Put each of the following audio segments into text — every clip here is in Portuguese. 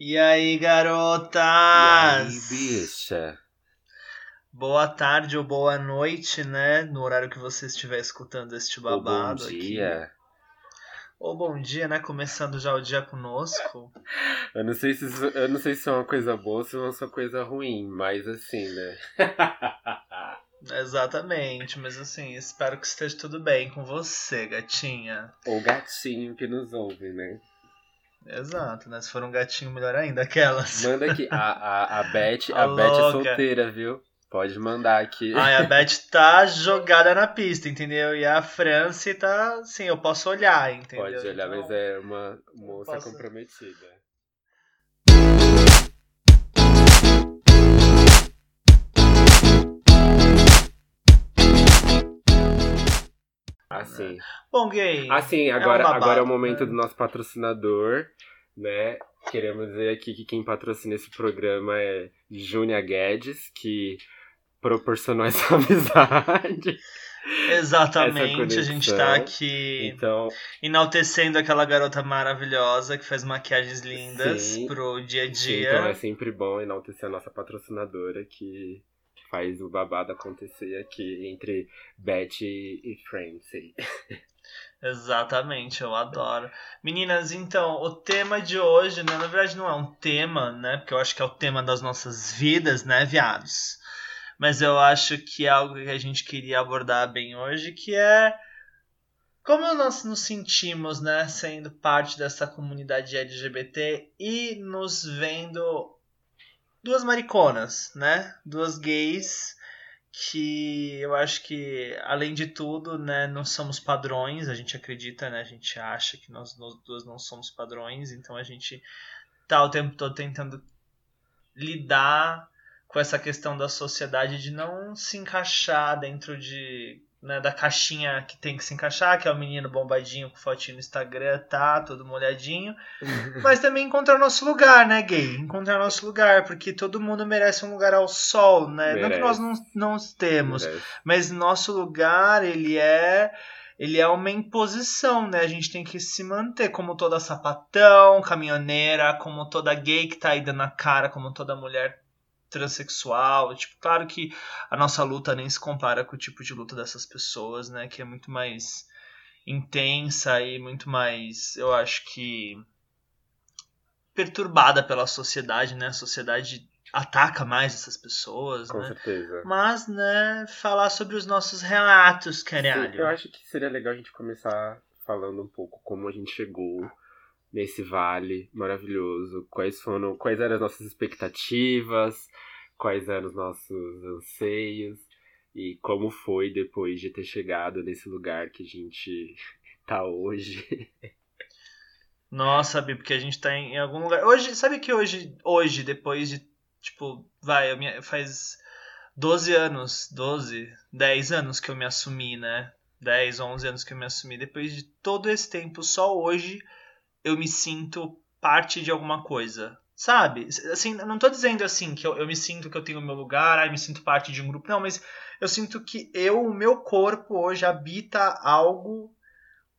E aí, garotas? E aí, bicha? Boa tarde ou boa noite, né? No horário que você estiver escutando este babado Ou bom aqui. dia. Ou bom dia, né? Começando já o dia conosco. Eu não sei se isso, eu não sei se é uma coisa boa ou se é uma coisa ruim, mas assim, né? Exatamente, mas assim, espero que esteja tudo bem com você, gatinha. Ou gatinho que nos ouve, né? Exato, né? Se for um gatinho, melhor ainda, aquelas. Manda aqui. A, a, a Beth, A a Beth é solteira, viu? Pode mandar aqui. Ai, a Beth tá jogada na pista, entendeu? E a Franci tá, sim, eu posso olhar, entendeu? Pode olhar, Então, mas é uma moça posso- comprometida. Assim. Bom, gay. Assim, agora, babado, agora é o momento né? do nosso patrocinador, né? Queremos dizer aqui que quem patrocina esse programa é Júnia Guedes, que proporcionou essa amizade. Exatamente, a gente tá aqui Então, enaltecendo aquela garota maravilhosa que faz maquiagens lindas Sim. pro dia a sim, dia. então é sempre bom enaltecer a nossa patrocinadora que faz o babado acontecer aqui entre Beth e Francie. Exatamente, eu adoro. Meninas, então, o tema de hoje, né, na verdade não é um tema, né, porque eu acho que é o tema das nossas vidas, né, viados. Mas eu acho que é algo que a gente queria abordar bem hoje, que é como nós nos sentimos, né, sendo parte dessa comunidade LGBT e nos vendo duas mariconas, né, duas gays que eu acho que, além de tudo, né, não somos padrões, a gente acredita, né, a gente acha que nós, nós duas não somos padrões, então a gente tá o tempo todo tentando lidar com essa questão da sociedade de não se encaixar dentro de né, da caixinha que tem que se encaixar, que é o menino bombadinho com fotinho no Instagram, tá, todo molhadinho, mas também encontrar nosso lugar, né, gay? Encontrar nosso lugar, porque todo mundo merece um lugar ao sol, né? Não que Merece. nós não, não temos, Merece. mas nosso lugar, ele é ele é uma imposição, né? A gente tem que se manter como toda sapatão, caminhoneira, como toda gay que tá aí dando a cara, como toda mulher transexual. Tipo, claro que a nossa luta nem se compara com o tipo de luta dessas pessoas, né? Que é muito mais intensa e muito mais, eu acho que perturbada pela sociedade, né? A sociedade ataca mais essas pessoas, Com né? certeza. Mas, né, falar sobre os nossos relatos, Sim, caralho. eu acho que seria legal a gente começar falando um pouco como a gente chegou nesse vale maravilhoso, quais foram, quais eram as nossas expectativas, quais eram os nossos anseios e como foi depois de ter chegado nesse lugar que a gente tá hoje. Nossa, sabe, porque a gente tá em, algum lugar. Hoje, sabe que hoje, hoje, depois de, tipo, vai, me- faz 12 anos, 12, 10 anos que eu me assumi, né? 10, 11 anos que eu me assumi. Depois de todo esse tempo, só hoje eu me sinto parte de alguma coisa. Sabe? Assim, não tô dizendo assim que eu, eu me sinto que eu tenho o meu lugar, ai, me sinto parte de um grupo. Não, mas eu sinto que eu, o meu corpo hoje habita algo,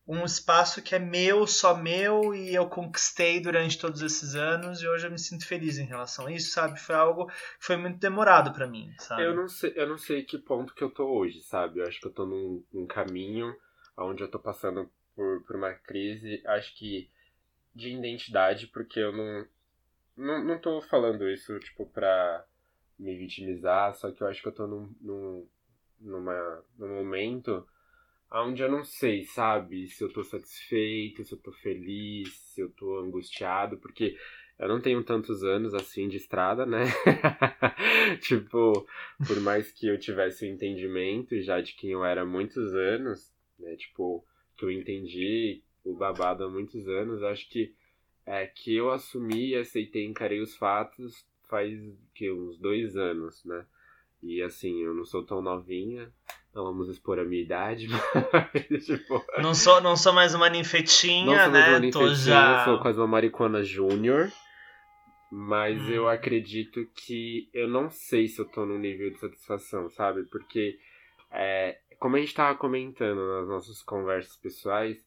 um espaço que é meu, só meu, e eu conquistei durante todos esses anos, e hoje eu me sinto feliz em relação a isso, sabe? Foi algo que foi muito demorado pra mim, sabe? Eu não sei, eu não sei que ponto que eu tô hoje, sabe? Eu acho que eu tô num, num caminho onde eu tô passando por, por uma crise, acho que de identidade, porque eu não, não, não tô falando isso, tipo, pra me vitimizar, só que eu acho que eu tô num, num, numa, num momento onde eu não sei, sabe? Se eu tô satisfeito, se eu tô feliz, se eu tô angustiado, porque eu não tenho tantos anos assim de estrada, né? tipo, por mais que eu tivesse o entendimento já de quem eu era há muitos anos, né? Tipo, que eu entendi o babado há muitos anos, acho que é que eu assumi, aceitei, encarei os fatos faz que uns dois anos, né? E assim, eu não sou tão novinha, não vamos expor a minha idade, mas tipo, Não sou, não sou mais uma não ninfetinha, sou mais né? uma ninfetinha, já. sou quase uma maricona júnior. Mas Hum. eu acredito que eu não sei se eu tô num nível de satisfação, sabe? Porque, é, como a gente tava comentando nas nossas conversas pessoais,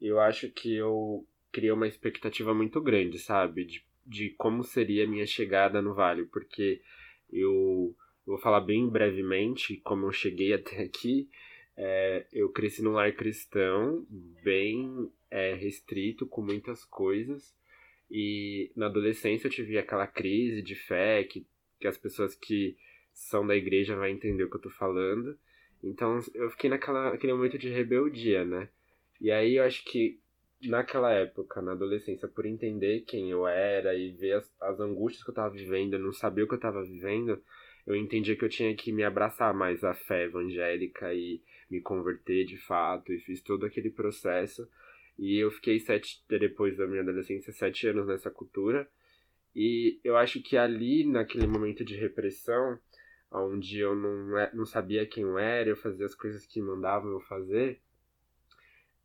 eu acho que eu criei uma expectativa muito grande, sabe? De, de como seria a minha chegada no Vale, porque eu vou falar bem brevemente como eu cheguei até aqui. É, eu cresci num lar cristão, bem é, restrito, com muitas coisas. E na adolescência eu tive aquela crise de fé, que, que as pessoas que são da igreja vão entender o que eu tô falando. Então eu fiquei naquela, naquele momento de rebeldia, né? E aí eu acho que naquela época, na adolescência, por entender quem eu era e ver as, as angústias que eu tava vivendo, não saber o que eu tava vivendo, eu entendi que eu tinha que me abraçar mais à fé evangélica e me converter de fato, e fiz todo aquele processo. E eu fiquei sete, depois da minha adolescência, sete anos nessa cultura. E eu acho que ali, naquele momento de repressão, onde eu não, é, não sabia quem eu era, eu fazia as coisas que mandavam eu fazer,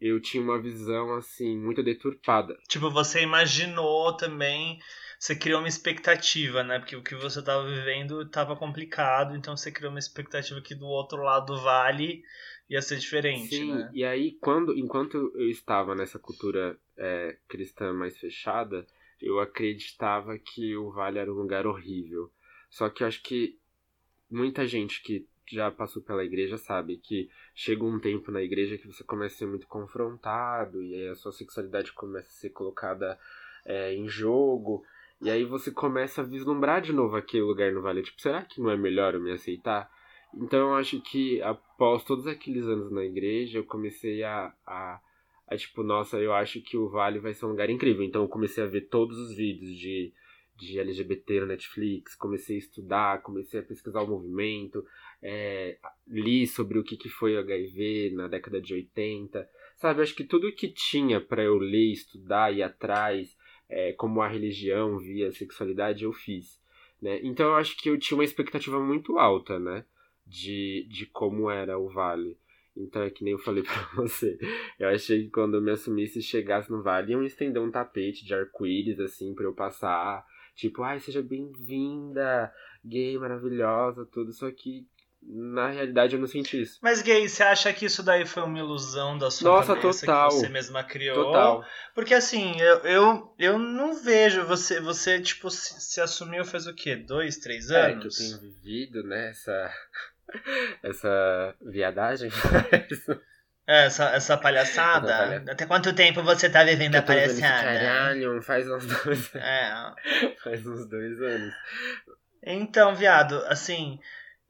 eu tinha uma visão, assim, muito deturpada. Tipo, você imaginou também, você criou uma expectativa, né? Porque o que você estava vivendo estava complicado, então você criou uma expectativa que do outro lado do vale ia ser diferente, Sim, né? e aí, quando, enquanto eu estava nessa cultura é, cristã mais fechada, eu acreditava que o vale era um lugar horrível. Só que eu acho que muita gente que já passou pela igreja sabe que chega um tempo na igreja que você começa a ser muito confrontado e aí a sua sexualidade começa a ser colocada é, em jogo. E aí você começa a vislumbrar de novo aquele lugar no vale. Tipo, será que não é melhor eu me aceitar? Então eu acho que após todos aqueles anos na igreja, eu comecei a, a, a tipo, nossa, eu acho que o Vale vai ser um lugar incrível. Então eu comecei a ver todos os vídeos de de LGBT no Netflix, comecei a estudar, comecei a pesquisar o movimento, é, li sobre o que, que foi o HIV na década de 80, sabe? Acho que tudo que tinha para eu ler, estudar, ir atrás, é, como a religião via a sexualidade, eu fiz. Né? Então eu acho que eu tinha uma expectativa muito alta, né? De, de como era o Vale. Então é que nem eu falei pra você. Eu achei que quando eu me assumisse e chegasse no vale, iam estender um tapete de arco-íris, assim, pra eu passar. Tipo, ai, seja bem-vinda, gay maravilhosa, tudo. Só que na realidade eu não senti isso. Mas gay, você acha que isso daí foi uma ilusão da sua Nossa, cabeça total. que você mesma criou? Total. Porque assim, eu, eu, eu não vejo você, você tipo, se, se assumiu faz o quê? Dois, três É anos? que eu tenho vivido, né, essa, essa viadagem. É, essa, essa palhaçada? Essa palha- Até quanto tempo você tá vivendo a palhaçada? Caralho, faz uns dois, É. faz uns dois anos. Então, viado, assim,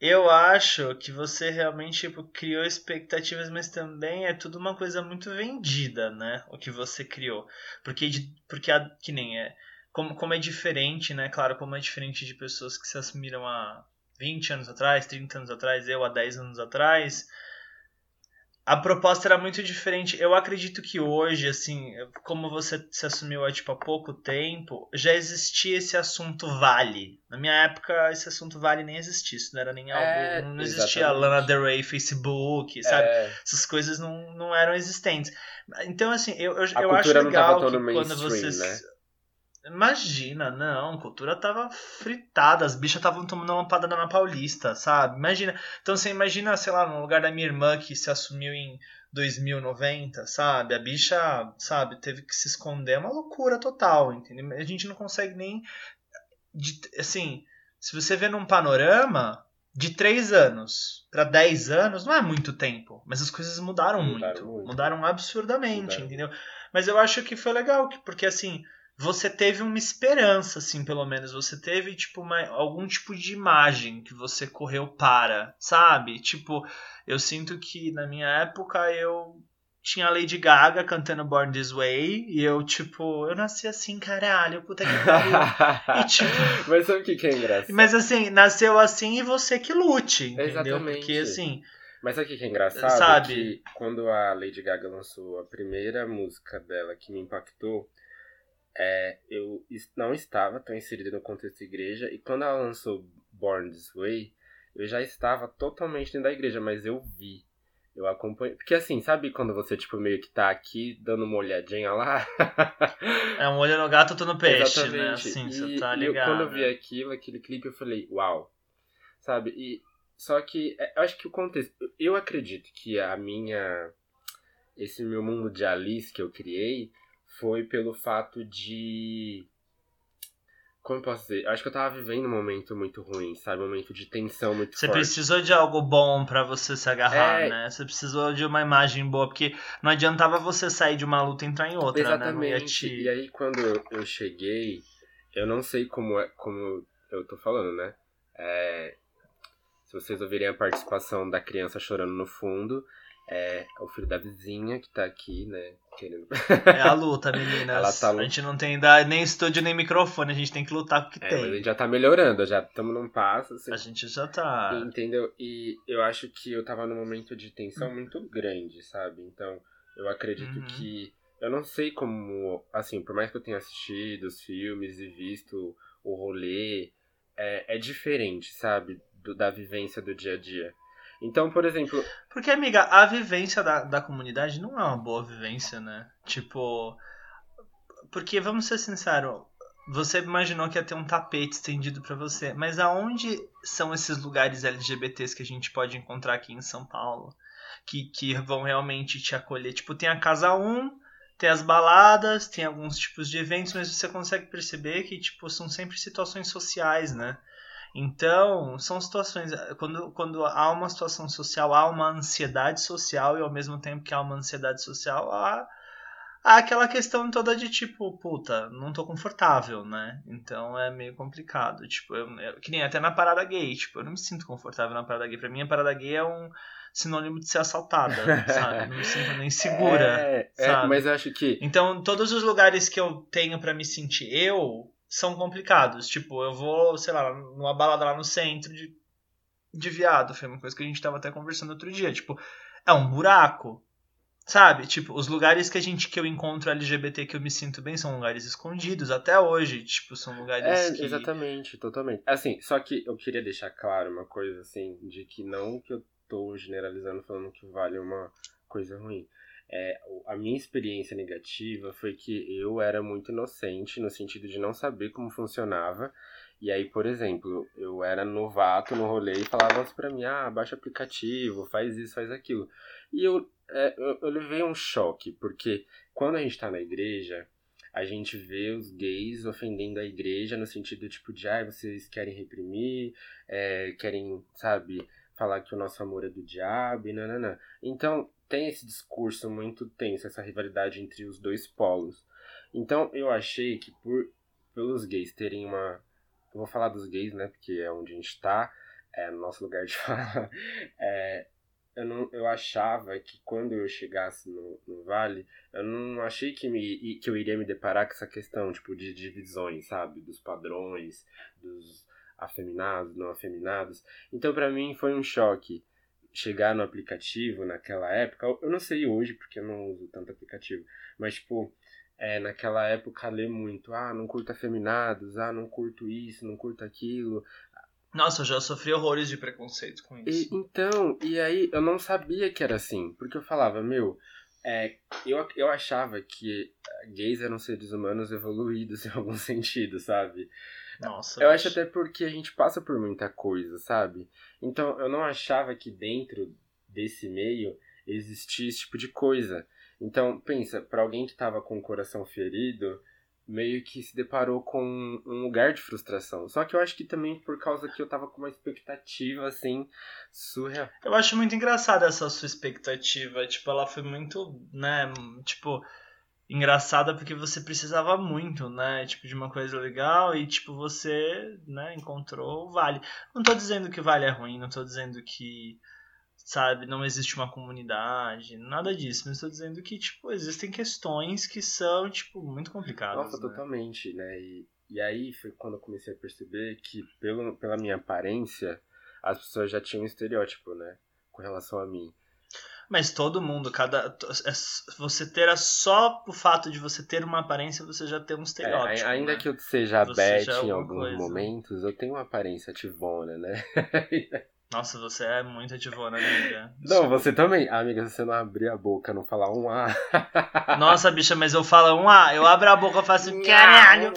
eu acho que você realmente tipo, criou expectativas, mas também é tudo uma coisa muito vendida, né? O que você criou. Porque, porque a, que nem é. Como, como é diferente, né? Claro, como é diferente de pessoas que se assumiram há 20 anos atrás, 30 anos atrás, eu há 10 anos atrás. A proposta era muito diferente. Eu acredito que hoje, assim, como você se assumiu há, tipo, há pouco tempo, já existia esse assunto vale. Na minha época, esse assunto vale nem existia. Isso não era nem algo. É, não existia exatamente. Lana Del Rey, Facebook, sabe? É, Essas coisas não, não eram existentes. Então, assim, eu, eu, A eu acho legal que quando mainstream, você. né? Imagina, não, a cultura tava fritada, as bichas estavam tomando lampada na Paulista, sabe? Imagina. Então você imagina, sei lá, no lugar da minha irmã que se assumiu em 2090, sabe? A bicha, sabe, teve que se esconder, é uma loucura total, entendeu? A gente não consegue nem. assim, se você vê num panorama de 3 anos para 10 anos, não é muito tempo, mas as coisas mudaram, Mudaram muito. muito. Mudaram absurdamente, Mudaram. entendeu? Mas eu acho que foi legal, que- porque assim, você teve uma esperança, assim, pelo menos. Você teve, tipo, uma, algum tipo de imagem que você correu para, sabe? Tipo, eu sinto que na minha época eu tinha a Lady Gaga cantando Born This Way e eu, tipo, eu nasci assim, caralho, puta que pariu. E, tipo, Mas sabe o que, que é engraçado? Mas assim, nasceu assim e você que lute, entendeu? Exatamente. Porque assim, Mas sabe o que que é engraçado? Sabe? Que quando a Lady Gaga lançou a primeira música dela que me impactou, é, eu não estava tão inserido no contexto da igreja, e quando ela lançou Born This Way, eu já estava totalmente dentro da igreja, mas eu vi. Eu acompanho. Porque assim, sabe quando você, tipo, meio que tá aqui dando uma olhadinha lá? é um olho no gato, outro no peixe, né? Exatamente. Assim, e, você tá e eu- ligado. quando eu vi aquilo, aquele clipe, eu falei, uau. Sabe? E só que é, eu acho que o contexto. Eu acredito que a minha. Esse meu mundo de Alice que eu criei foi pelo fato de. como eu posso dizer? Acho que eu tava vivendo um momento muito ruim, sabe? Um momento de tensão muito Você forte. precisou de algo bom pra você se agarrar, É. né? Você precisou de uma imagem boa, porque não adiantava você sair de uma luta e entrar em outra, né? Exatamente. te... E aí, quando eu- eu cheguei, eu não sei como é, como eu tô falando, né? É, se vocês ouvirem a participação da criança chorando no fundo, é o filho da vizinha que tá aqui, né? Querendo. É a luta, meninas. Tá A gente não tem nem estúdio nem microfone, a gente tem que lutar com o que É, tem. mas a gente já tá melhorando, já estamos num passo. Assim, A gente já tá. Entendeu? E eu acho que eu tava num momento de tensão muito grande, sabe? Então, eu acredito Uhum. que. Eu não sei como. Assim, por mais que eu tenha assistido os filmes e visto o rolê, é, é diferente, sabe? Do- da vivência do dia a dia. Então, por exemplo. Porque, amiga, a vivência da, da comunidade não é uma boa vivência, né? Tipo. Porque, vamos ser sinceros, você imaginou que ia ter um tapete estendido pra você, mas aonde são esses lugares LGBTs que a gente pode encontrar aqui em São Paulo? Que, que vão realmente te acolher? Tipo, tem a Casa 1, tem as baladas, tem alguns tipos de eventos, mas você consegue perceber que, tipo, são sempre situações sociais, né? Então, são situações. Quando, quando há uma situação social, há uma ansiedade social, e ao mesmo tempo que há uma ansiedade social, há, há aquela questão toda de tipo, puta, não tô confortável, né? Então é meio complicado. Tipo, eu, eu- que nem até na parada gay, tipo, eu não me sinto confortável na parada gay. Pra mim, a parada gay é um sinônimo de ser assaltada, sabe? Não me sinto nem segura. É, é, mas eu acho que. Então, todos os lugares que eu tenho pra me sentir eu são complicados. Tipo, eu vou, sei lá, numa balada lá no centro de, de viado. Foi uma coisa que a gente tava até conversando outro dia. Tipo, é um buraco. Sabe? Tipo, os lugares que a gente que eu encontro LGBT que eu me sinto bem são lugares escondidos até hoje. Tipo, são lugares É, que. exatamente, totalmente. Assim, só que eu queria deixar claro uma coisa, assim, de que não que eu tô generalizando falando que vale uma coisa ruim. É, a minha experiência negativa foi que eu era muito inocente, no sentido de não saber como funcionava. E aí, por exemplo, eu era novato no rolê e falavam assim pra mim, ah, baixa aplicativo, faz isso, faz aquilo. E eu, é, eu, eu levei um choque, porque quando a gente tá na igreja, a gente vê os gays ofendendo a igreja no sentido tipo de, ah, vocês querem reprimir, é, querem, sabe, falar que o nosso amor é do diabo e nananã. Então, tem esse discurso muito tenso, essa rivalidade entre os dois polos. Então, eu achei que por pelos gays terem uma... Eu vou falar dos gays, né, porque é onde a gente tá, é no nosso lugar de fala. É, eu, não, eu achava que quando eu chegasse no, no Vale, eu não achei que, me, que eu iria me deparar com essa questão, tipo, de divisões, sabe? Dos padrões, dos afeminados, não afeminados. Então, pra mim, foi um choque chegar no aplicativo naquela época. Eu não sei hoje, porque eu não uso tanto aplicativo, mas, tipo, é, naquela época ler muito, ah, não curto afeminados, ah, não curto isso, não curto aquilo. Nossa, eu já sofri horrores de preconceito com E, isso. então, e aí eu não sabia que era assim, porque eu falava, meu, é, eu, eu achava que gays eram seres humanos evoluídos em algum sentido, sabe? Nossa. Eu acho até porque a gente passa por muita coisa, sabe? Então eu não achava que dentro desse meio existia esse tipo de coisa. Então, pensa, pra alguém que tava com o coração ferido, meio que se deparou com um lugar de frustração. Só que eu acho que também por causa que eu tava com uma expectativa, assim, surreal. Eu acho muito engraçada essa sua expectativa. Tipo, ela foi muito, né? Tipo, engraçada porque você precisava muito, né? Tipo, de uma coisa legal e, tipo, você, né, encontrou o Vale. Não tô dizendo que o Vale é ruim, não tô dizendo que, sabe, não existe uma comunidade, nada disso. Mas tô dizendo que, tipo, existem questões que são, tipo, muito complicadas. Nossa, né? totalmente, né? E, e aí foi quando eu comecei a perceber que, pelo, pela minha aparência, as pessoas já tinham um estereótipo, né? Com relação a mim. Mas todo mundo, cada. é- Você ter a- só o fato de você ter uma aparência, você já tem um É, estereótipo. ai- ainda né? que eu seja Você Beth é em alguns coisa. momentos, eu tenho uma aparência tivona, né? Nossa, você é muito ativona, amiga. Não, você também. Ah, amiga, se você não abrir a boca, não falar um A. Nossa, bicha, mas eu falo um A, eu abro a boca e faço caralho.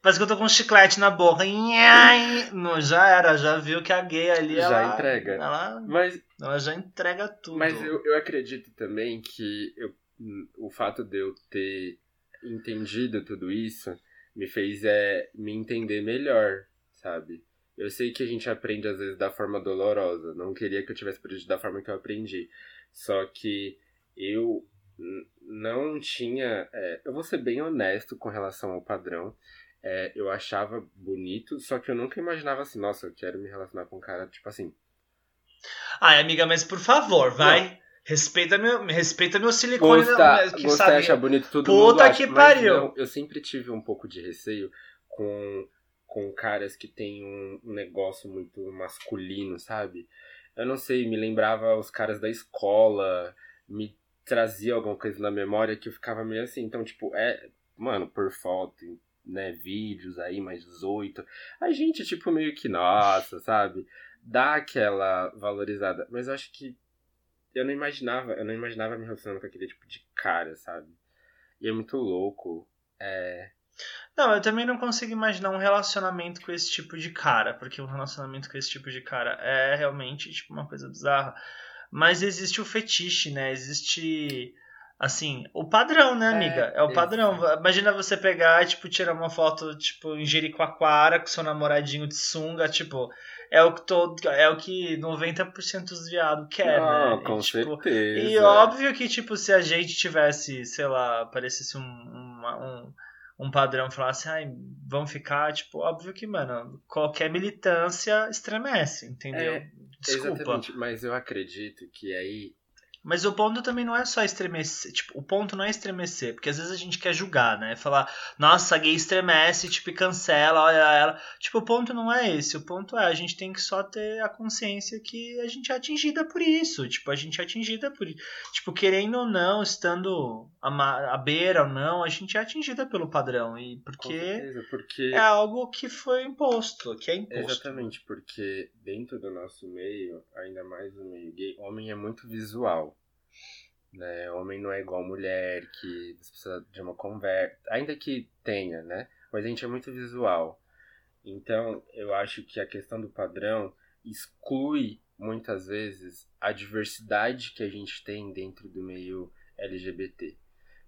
Parece que eu tô com um chiclete na boca. Não, já era, já viu que a gay ali, Já ela, entrega. Ela, Mas, ela já entrega tudo. mas eu, eu acredito também que eu- o fato de eu ter entendido tudo isso me fez é, me entender melhor, sabe? Eu sei que a gente aprende às vezes da forma dolorosa. Não queria que eu tivesse aprendido da forma que eu aprendi. Só que eu não tinha. É, eu vou ser bem honesto com relação ao padrão. É, eu achava bonito, só que eu nunca imaginava assim, nossa, eu quero me relacionar com um cara, tipo assim. Ai, amiga, mas por favor, vai. Não. Respeita meu, respeita meu silicone. Gostar, que gostar sabe, achar bonito tudo Puta mundo que acha, pariu. Não, eu sempre tive um pouco de receio com, com caras que têm um, um negócio muito masculino, sabe? Eu não sei, me lembrava os caras da escola, me trazia alguma coisa na memória que eu ficava meio assim. Então, tipo, é, mano, por foto, né, vídeos aí, mais 18. A gente, tipo, meio que, nossa, sabe? Dá aquela valorizada. Mas eu acho que eu não imaginava, eu não imaginava me relacionando com aquele tipo de cara, sabe? E é muito louco. É. Não, eu também não consigo imaginar um relacionamento com esse tipo de cara, porque um relacionamento com esse tipo de cara é realmente, tipo, uma coisa bizarra. Mas existe o fetiche, né? Existe Assim, o padrão, né, amiga? É, é o padrão. Imagina você pegar, tipo, tirar uma foto, tipo, em Jericoacoara com seu namoradinho de sunga, tipo, é o que todo, é o que 90% dos viados quer, ah, né? Com e, tipo, certeza. E óbvio que, tipo, se a gente tivesse, sei lá, parecesse um, um, um padrão, falasse, ai, vamos ficar, tipo, óbvio que, mano, qualquer militância estremece, entendeu? É, Desculpa. Exatamente, mas eu acredito que aí mas o ponto também não é só estremecer. Tipo, o ponto não é estremecer, porque às vezes a gente quer julgar, né? Falar, nossa, a gay estremece, tipo, cancela, olha ela. Tipo, o ponto não é esse. O ponto é a gente tem que só ter a consciência que a gente é atingida por isso. Tipo, a gente é atingida por. Tipo, querendo ou não, estando à, beira ou não, a gente é atingida pelo padrão. E porque, certeza, porque é algo que foi imposto, que é imposto. Exatamente, porque dentro do nosso meio, ainda mais no meio gay, homem é muito visual. Né? Homem não é igual mulher, que você precisa de uma conversa. Ainda que tenha, né? Mas a gente é muito visual. Então, eu acho que a questão do padrão exclui muitas vezes a diversidade que a gente tem dentro do meio LGBT.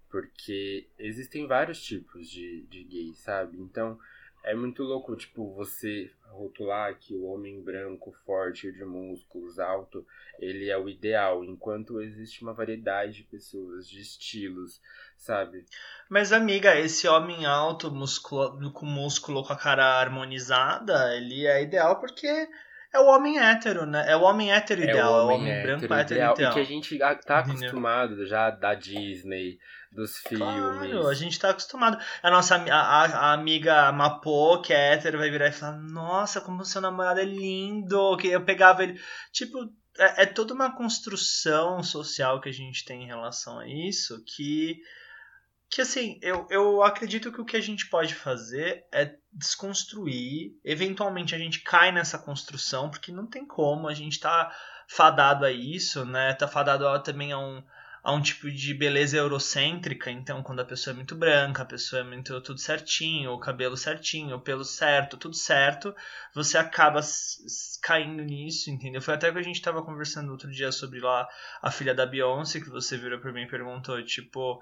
Porque existem vários tipos de, de gays, sabe? Então, é muito louco, tipo, você rotular que o homem branco, forte, de músculos, alto, ele é o ideal, enquanto existe uma variedade de pessoas, de estilos, sabe? Mas, amiga, esse homem alto, músculo, com músculo, com a cara harmonizada, ele é ideal porque é o homem hétero, né? É o homem hétero ideal, é o homem, é o homem branco hétero ideal. ideal. E que a gente tá acostumado já da Disney, dos filmes. Claro, a gente tá acostumado. A nossa a, a, a amiga Mapô, que é hétero, vai virar e falar: Nossa, como seu namorado é lindo. Que eu pegava ele. Tipo, é, é toda uma construção social que a gente tem em relação a isso que que assim, eu, eu acredito que o que a gente pode fazer é desconstruir. Eventualmente a gente cai nessa construção, porque não tem como, a gente tá fadado a isso, né? Tá fadado a, também a um, a um tipo de beleza eurocêntrica, então quando a pessoa é muito branca, a pessoa é muito tudo certinho, o cabelo certinho, o pelo certo, tudo certo, você acaba caindo nisso, entendeu? Foi até que a gente estava conversando outro dia sobre lá a filha da Beyoncé, que você virou para mim e perguntou, tipo,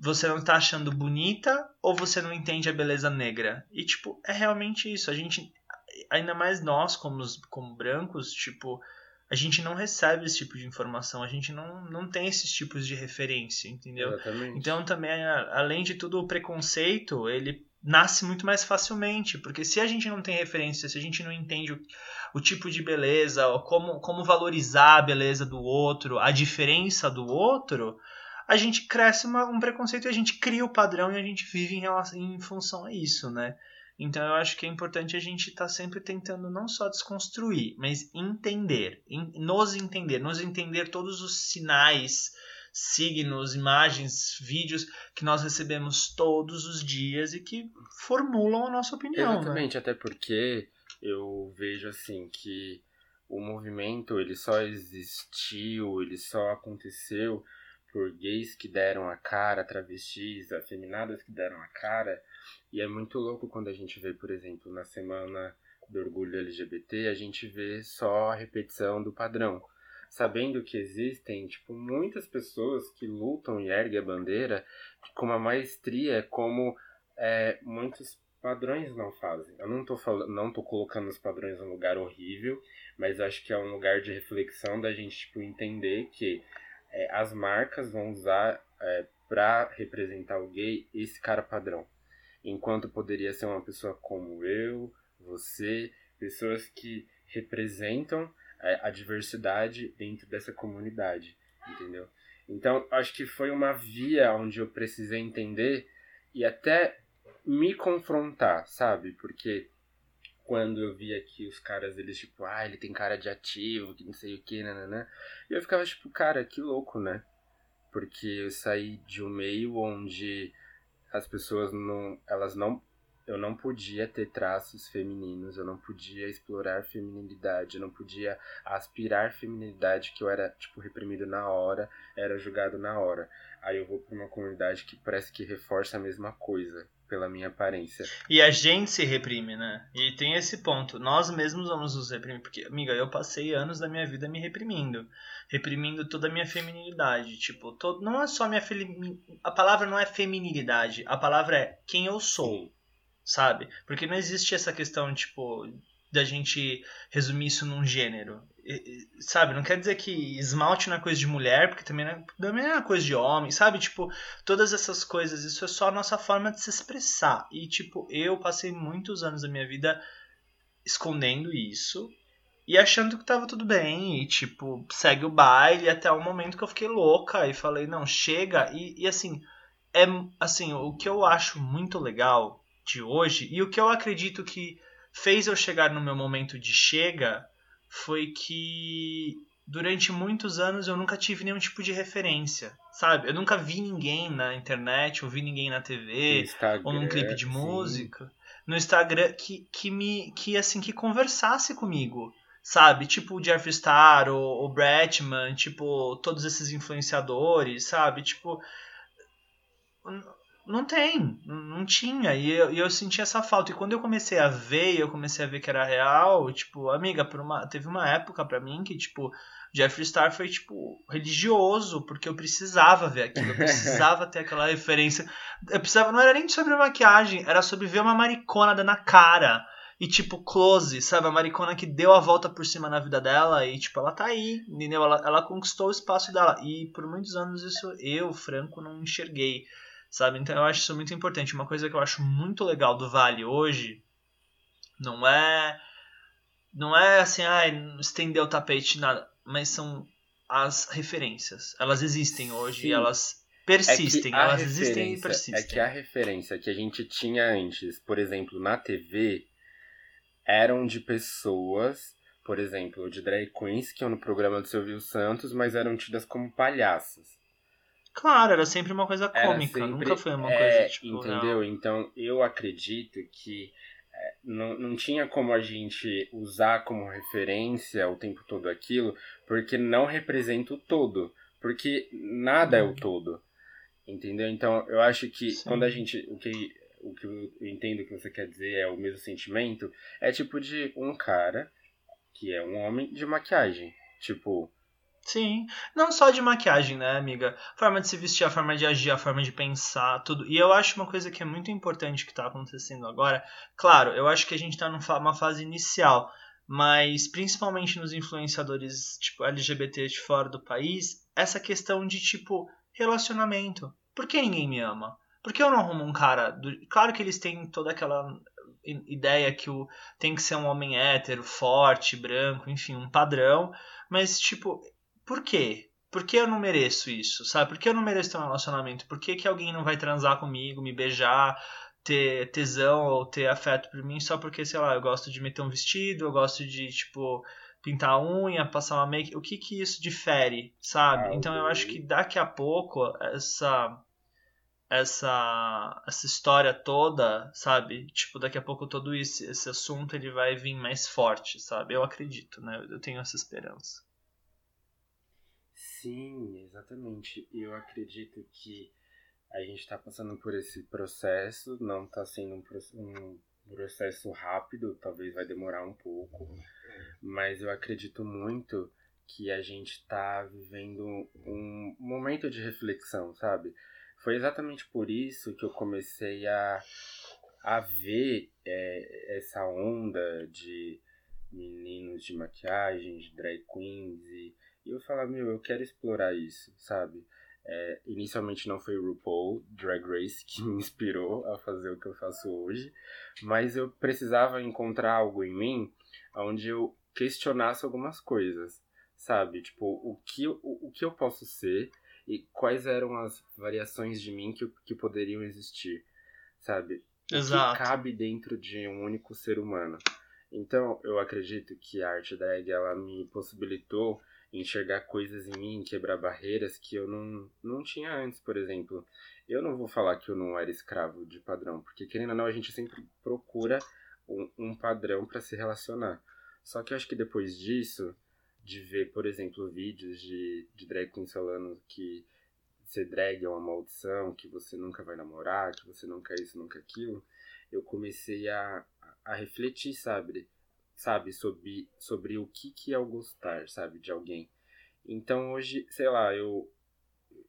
você não tá achando bonita ou você não entende a beleza negra? E tipo, é realmente isso, a gente ainda mais nós como como brancos, tipo, a gente não recebe esse tipo de informação, a gente não, não tem esses tipos de referência, entendeu? Exatamente. Então também, além de tudo, o preconceito, ele nasce muito mais facilmente, porque se a gente não tem referência, se a gente não entende o, o tipo de beleza, ou como, como valorizar a beleza do outro, a diferença do outro, a gente cresce uma, um preconceito e a gente cria o padrão e a gente vive em, relação, em função a isso, né? Então eu acho que é importante a gente estar tá sempre tentando não só desconstruir, mas entender, nos entender, nos entender todos os sinais, signos, imagens, vídeos que nós recebemos todos os dias e que formulam a nossa opinião. Né? Exatamente, né? até porque eu vejo assim que o movimento ele só existiu, ele só aconteceu por gays que deram a cara, travestis, afeminadas que deram a cara e é muito louco quando a gente vê, por exemplo, na semana do orgulho LGBT, a gente vê só a repetição do padrão. Sabendo que existem, tipo, muitas pessoas que lutam e erguem a bandeira com uma maestria como é, muitos padrões não fazem. Eu não tô falando, não tô colocando os padrões num lugar horrível, mas acho que é um lugar de reflexão da gente tipo entender que é, as marcas vão usar é, para representar o gay esse cara padrão, enquanto poderia ser uma pessoa como eu, você, pessoas que representam é, a diversidade dentro dessa comunidade, entendeu? Então acho que foi uma via onde eu precisei entender e até me confrontar, sabe? Porque quando eu via que os caras, eles, tipo, ah, ele tem cara de ativo, que não sei o que, né? E eu ficava, tipo, cara, que louco, né? Porque eu saí de um meio onde as pessoas não. Elas não. Eu não podia ter traços femininos, eu não podia explorar feminilidade, eu não podia aspirar feminilidade, que eu era, tipo, reprimido na hora, era julgado na hora. Aí eu vou pra uma comunidade que parece que reforça a mesma coisa pela minha aparência. E a gente se reprime, né? E tem esse ponto. Nós mesmos vamos nos reprimir. Porque, amiga, eu passei anos da minha vida me reprimindo. Reprimindo toda a minha feminilidade. Tipo, todo, não é só minha. Femi... A palavra não é feminilidade. A palavra é quem eu sou. Sabe? Porque não existe essa questão, tipo, da gente resumir isso num gênero sabe, não quer dizer que esmalte não é coisa de mulher, porque também não é, também é coisa de homem, sabe? Tipo, todas essas coisas, isso é só a nossa forma de se expressar. E, tipo, eu passei muitos anos da minha vida escondendo isso e achando que tava tudo bem, e, tipo, segue o baile até o momento que eu fiquei louca e falei, não, chega. E, e assim, é assim, o que eu acho muito legal de hoje e o que eu acredito que fez eu chegar no meu momento de chega foi que durante muitos anos eu nunca tive nenhum tipo de referência, sabe? Eu nunca vi ninguém na internet, ou vi ninguém na TV, ou num clipe de música, sim. no Instagram que, que me que assim que conversasse comigo, sabe? Tipo o Jeffree Star, o, o Bratman, tipo todos esses influenciadores, sabe? Tipo não tem, não tinha. E eu, e eu senti essa falta. E quando eu comecei a ver, eu comecei a ver que era real, tipo, amiga, por uma, teve uma época para mim que, tipo, Jeffree Star foi, tipo, religioso, porque eu precisava ver aquilo, eu precisava ter aquela referência. Eu precisava, não era nem sobre maquiagem, era sobre ver uma maricona dando a cara. E, tipo, close, sabe? A maricona que deu a volta por cima na vida dela e, tipo, ela tá aí, entendeu? Ela, ela conquistou o espaço dela. E por muitos anos isso eu, Franco, não enxerguei sabe? Então eu acho isso muito importante. Uma coisa que eu acho muito legal do Vale hoje não é não é assim, ah, estender o tapete nada, mas são as referências. Elas existem hoje Sim. e elas persistem, é elas existem e persistem. É que a referência que a gente tinha antes, por exemplo, na TV, eram de pessoas, por exemplo, de drag queens que iam no programa do Silvio Santos, mas eram tidas como palhaças. Claro, era sempre uma coisa cômica, sempre, nunca foi uma é, coisa tipo. Entendeu? Não. Então eu acredito que é, não, não tinha como a gente usar como referência o tempo todo aquilo, porque não representa o todo. Porque nada é o uhum. todo. Entendeu? Então eu acho que Sim. quando a gente. O que, o que eu entendo que você quer dizer é o mesmo sentimento, é tipo de um cara que é um homem de maquiagem. Tipo, Sim, não só de maquiagem, né, amiga? Forma de se vestir, a forma de agir, a forma de pensar, tudo. E eu acho uma coisa que é muito importante que está acontecendo agora. Claro, eu acho que a gente está numa fase inicial, mas principalmente nos influenciadores tipo LGBT de fora do país, essa questão de tipo relacionamento. Por que ninguém me ama? Por que eu não arrumo um cara? Do... Claro que eles têm toda aquela ideia que o tem que ser um homem hétero, forte, branco, enfim, um padrão, mas tipo, por quê? Por que eu não mereço isso, sabe? Por que eu não mereço ter um relacionamento? Por que, que alguém não vai transar comigo, me beijar, ter tesão ou ter afeto por mim só porque, sei lá, eu gosto de meter um vestido, eu gosto de, tipo, pintar a unha, passar uma make. O que que isso difere, sabe? Ah, então eu acho que daqui a pouco essa essa essa história toda, sabe? Tipo, daqui a pouco todo esse, esse assunto ele vai vir mais forte, sabe? Eu acredito, né? Eu tenho essa esperança. Sim, exatamente. Eu acredito que a gente está passando por esse processo, não está sendo um, um, processo rápido, talvez vai demorar um pouco, mas eu acredito muito que a gente está vivendo um momento de reflexão, sabe? foi exatamente por isso que eu comecei a, a ver é, essa onda de meninos de maquiagem, de drag queens, e, e eu falava, meu, eu quero explorar isso, sabe? É, inicialmente não foi o RuPaul Drag Race que me inspirou a fazer o que eu faço hoje, mas eu precisava encontrar algo em mim onde eu questionasse algumas coisas, sabe? Tipo, o que, o, o que eu posso ser e quais eram as variações de mim que, que poderiam existir, sabe? Exato. O que cabe dentro de um único ser humano. Então, eu acredito que a arte drag ela me possibilitou enxergar coisas em mim, quebrar barreiras que eu não, não tinha antes, por exemplo. Eu não vou falar que eu não era escravo de padrão, porque querendo ou não, a gente sempre procura um, um padrão para se relacionar. Só que eu acho que depois disso, de ver, por exemplo, vídeos de, de drag queens falando que ser drag é uma maldição, que você nunca vai namorar, que você nunca é isso, nunca aquilo, eu comecei a, a refletir, sabe? Sabe, sobre, sobre o que, que é o gostar, sabe, de alguém. Então hoje, sei lá, eu,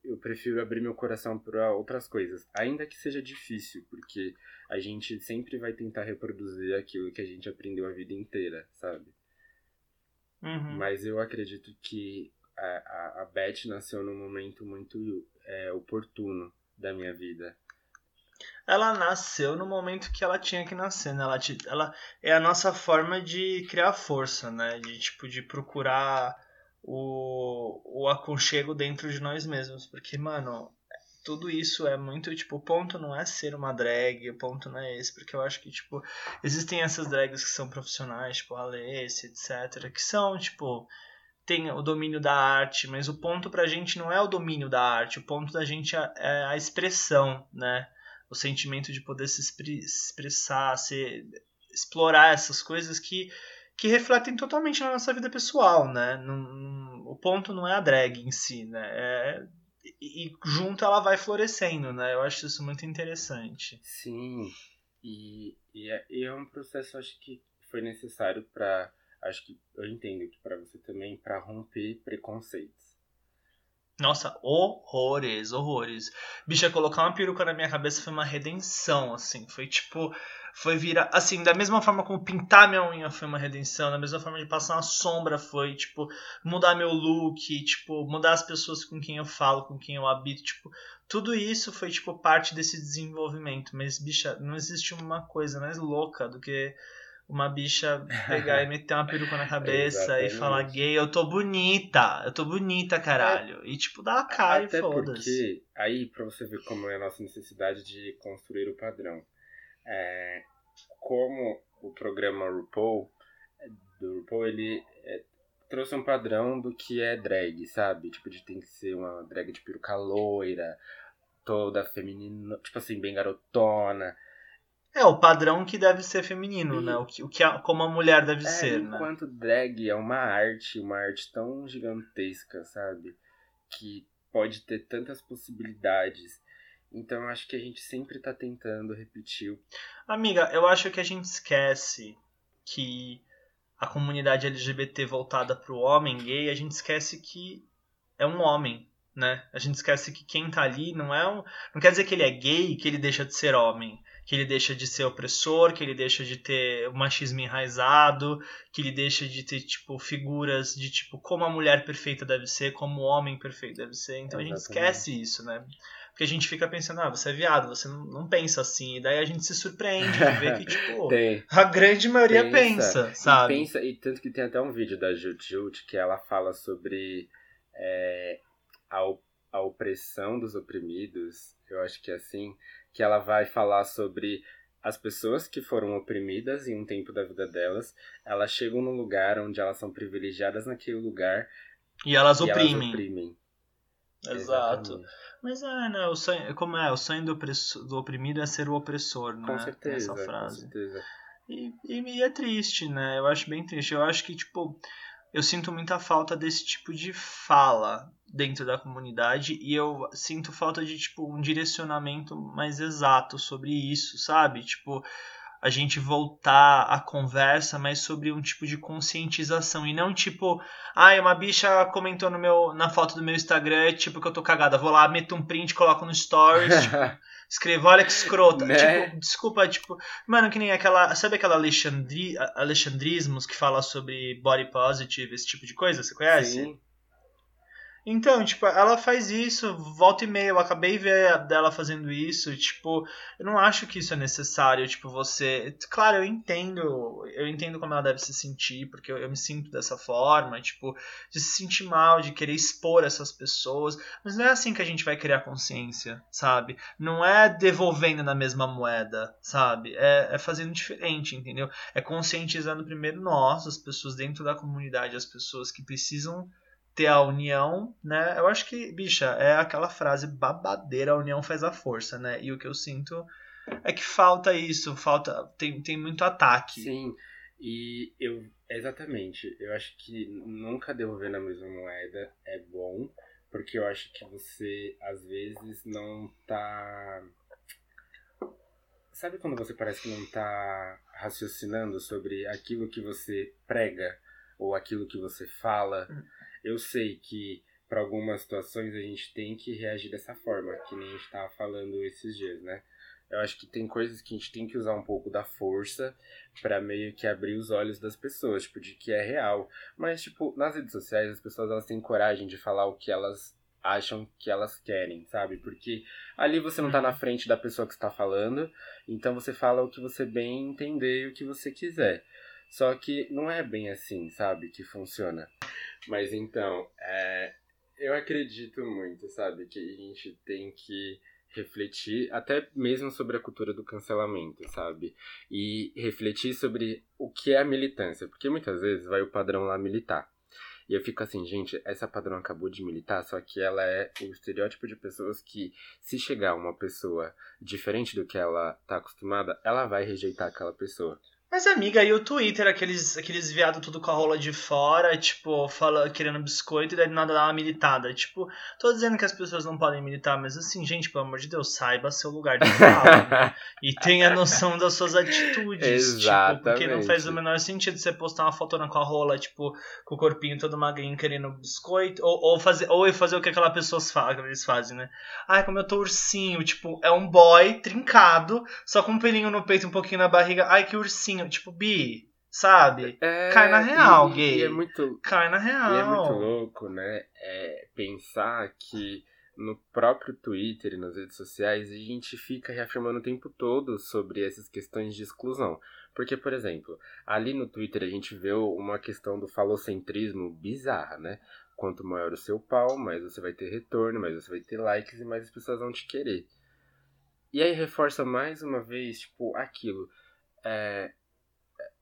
eu prefiro abrir meu coração para outras coisas, ainda que seja difícil, porque a gente sempre vai tentar reproduzir aquilo que a gente aprendeu a vida inteira, sabe? Uhum. Mas eu acredito que a, a, a Beth nasceu num momento muito é, oportuno da minha vida ela nasceu no momento que ela tinha que nascer, né? Ela, ela é a nossa forma de criar força, né? De tipo de procurar o, o aconchego dentro de nós mesmos, porque mano, tudo isso é muito tipo, o ponto não é ser uma drag, o ponto não é esse, porque eu acho que tipo existem essas drags que são profissionais, tipo a etc, que são tipo tem o domínio da arte, mas o ponto pra gente não é o domínio da arte, o ponto da gente é, é a expressão, né? O sentimento de poder se expressar, se explorar essas coisas que, que refletem totalmente na nossa vida pessoal, né? o ponto não é a drag em si, né? É, e, e junto ela vai florescendo, né? Eu acho isso muito interessante. Sim, e, e, é, e é um processo, acho que foi necessário para acho que eu entendo que para você também para romper preconceitos nossa, horrores, horrores. Bicha, colocar uma peruca na minha cabeça foi uma redenção, assim. Foi tipo. Foi virar. Assim, da mesma forma como pintar minha unha foi uma redenção, da mesma forma de passar uma sombra foi, tipo, mudar meu look, tipo, mudar as pessoas com quem eu falo, com quem eu habito, tipo. Tudo isso foi, tipo, parte desse desenvolvimento. Mas, bicha, não existe uma coisa mais louca do que uma bicha pegar e meter uma peruca na cabeça e falar gay, eu tô bonita, eu tô bonita, caralho. É, e tipo, dá a cara até e foda-se. aí pra você ver como é a nossa necessidade de construir o padrão. É, como o programa RuPaul, do RuPaul, ele é, trouxe um padrão do que é drag, sabe? Tipo, de tem que ser uma drag de peruca loira, toda feminina, tipo assim, bem garotona é, o padrão que deve ser feminino, e... né? O que, o que a, como a mulher deve é, ser, enquanto né? Enquanto drag é uma arte, uma arte tão gigantesca, sabe? Que pode ter tantas possibilidades. Então acho que a gente sempre tá tentando repetir. Amiga, eu acho que a gente esquece que a comunidade LGBT voltada pro homem gay, a gente esquece que é um homem, né? A gente esquece que quem tá ali não é um. Não quer dizer que ele é gay que ele deixa de ser homem que ele deixa de ser opressor, que ele deixa de ter o machismo enraizado, que ele deixa de ter tipo figuras de tipo como a mulher perfeita deve ser, como o homem perfeito deve ser. Então a gente esquece isso, né? Porque a gente fica pensando, ah, você é viado, você não, não pensa assim. E daí a gente se surpreende de ver que, tipo, tem. a grande maioria pensa, pensa sabe? E pensa, e tanto que tem até um vídeo da Jut Jut que ela fala sobre é, a, a opressão dos oprimidos. Eu acho que é assim que ela vai falar sobre as pessoas que foram oprimidas em um tempo da vida delas, elas chegam num lugar onde elas são privilegiadas naquele lugar e elas e oprimem. Elas oprimem. Exato. Exatamente. Mas é, né? O sonho, como é? O sonho do, opressor, do oprimido é ser o opressor, né? Com certeza. Essa frase. Com certeza. E, e é triste, né? Eu acho bem triste. Eu acho que, tipo, eu sinto muita falta desse tipo de fala dentro da comunidade e eu sinto falta de tipo um direcionamento mais exato sobre isso, sabe? Tipo, a gente voltar a conversa mais sobre um tipo de conscientização e não tipo, ai, ah, uma bicha comentou no meu, na foto do meu Instagram, tipo que eu tô cagada, vou lá, meto um print, coloco no stories, tipo, escrevo, olha que escrota. né? Tipo, desculpa, tipo, mano, que nem aquela, sabe aquela Alexandri, Alexandrismos que fala sobre body positive, esse tipo de coisa, você conhece? Sim. Então, tipo, ela faz isso, volta e meia, eu acabei de ver dela fazendo isso, tipo, eu não acho que isso é necessário, tipo, você... Claro, eu entendo, eu entendo como ela deve se sentir, porque eu, eu me sinto dessa forma, tipo, de se sentir mal, de querer expor essas pessoas, mas não é assim que a gente vai criar consciência, sabe? Não é devolvendo na mesma moeda, sabe? É, é fazendo diferente, entendeu? É conscientizando primeiro nós, as pessoas dentro da comunidade, as pessoas que precisam ter a união, né? Eu acho que, bicha, é aquela frase babadeira, a união faz a força, né? E o que eu sinto é que falta isso, falta tem, tem muito ataque. Sim. E eu exatamente, eu acho que nunca devolver na mesma moeda é bom, porque eu acho que você às vezes não tá Sabe quando você parece que não tá raciocinando sobre aquilo que você prega ou aquilo que você fala? Hum eu sei que para algumas situações a gente tem que reagir dessa forma, que nem a gente estava falando esses dias, né? Eu acho que tem coisas que a gente tem que usar um pouco da força para meio que abrir os olhos das pessoas, tipo, de que é real. Mas, tipo, nas redes sociais as pessoas elas têm coragem de falar o que elas acham que elas querem, sabe? Porque ali você não tá na frente da pessoa que está falando, então você fala o que você bem entender e o que você quiser. Só que não é bem assim, sabe, que funciona. Mas então, é, eu acredito muito, sabe, que a gente tem que refletir até mesmo sobre a cultura do cancelamento, sabe? E refletir sobre o que é a militância, porque muitas vezes vai o padrão lá militar. E eu fico assim, gente, essa padrão acabou de militar, só que ela é o estereótipo de pessoas que, se chegar uma pessoa diferente do que ela tá acostumada, ela vai rejeitar aquela pessoa. Mas, amiga, e o Twitter, aqueles, aqueles viados tudo com a rola de fora, tipo, fala, querendo biscoito e daí nada dá uma militada. Tipo, tô dizendo que as pessoas não podem militar, mas assim, gente, pelo amor de Deus, saiba seu lugar de fala, né? E tenha noção das suas atitudes. Exatamente. Tipo, porque não faz o menor sentido você postar uma foto com a rola, tipo, com o corpinho todo magrinho querendo biscoito, ou, ou, fazer, ou fazer o que aquela pessoa faz, eles fazem, né? Ai, como eu tô ursinho, tipo, é um boy trincado, só com um pelinho no peito, um pouquinho na barriga. Ai, que ursinho tipo, bi, sabe? É, Cai na real, e, gay. E é muito, Cai na real. E é muito louco, né? É pensar que no próprio Twitter e nas redes sociais a gente fica reafirmando o tempo todo sobre essas questões de exclusão. Porque, por exemplo, ali no Twitter a gente vê uma questão do falocentrismo bizarra, né? Quanto maior o seu pau, mais você vai ter retorno, mais você vai ter likes e mais as pessoas vão te querer. E aí reforça mais uma vez, tipo, aquilo. É,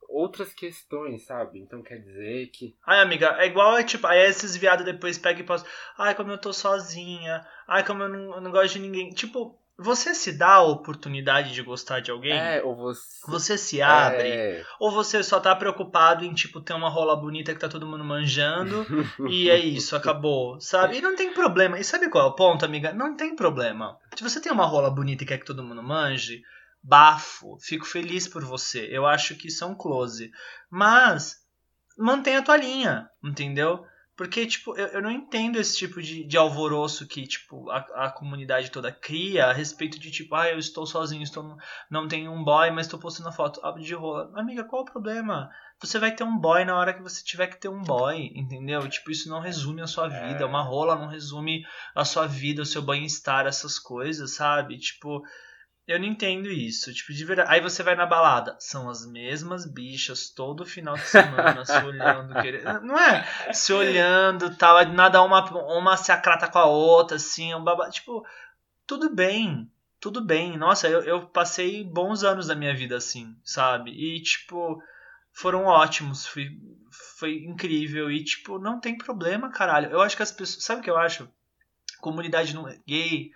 outras questões, sabe? Então quer dizer que. Ai, amiga, é igual, é, tipo, aí esses viados depois pegam e postam. Ai, como eu tô sozinha. Ai, como eu não, eu não gosto de ninguém. Tipo, você se dá a oportunidade de gostar de alguém? É, ou você. Você se abre? É. Ou você só tá preocupado em, tipo, ter uma rola bonita que tá todo mundo manjando e é isso, acabou, sabe? E não tem problema. E sabe qual é o ponto, amiga? Não tem problema. Se você tem uma rola bonita e quer que todo mundo manje, bafo, fico feliz por você. Eu acho que isso é um close. Mas mantenha a tua linha, entendeu? Porque, tipo, eu, eu não entendo esse tipo de, de alvoroço que, tipo, a, a comunidade toda cria a respeito de, tipo, ah, eu estou sozinho, estou não tenho um boy, mas estou postando foto de rola. Amiga, qual o problema? Você vai ter um boy na hora que você tiver que ter um boy, entendeu? Tipo, isso não resume a sua vida. É. Uma rola não resume a sua vida, o seu bem-estar, essas coisas, sabe? Tipo, eu não entendo isso. Tipo, de verdade. Aí você vai na balada. São as mesmas bichas todo final de semana, se olhando. Querendo... Não é? Se olhando tal. Nada uma, uma se acrata com a outra, assim. Um baba... Tipo, tudo bem. Tudo bem. Nossa, eu, eu passei bons anos da minha vida assim, sabe? E, tipo, foram ótimos. Foi, foi incrível. E, tipo, não tem problema, caralho. Eu acho que as pessoas. Sabe o que eu acho? Comunidade gay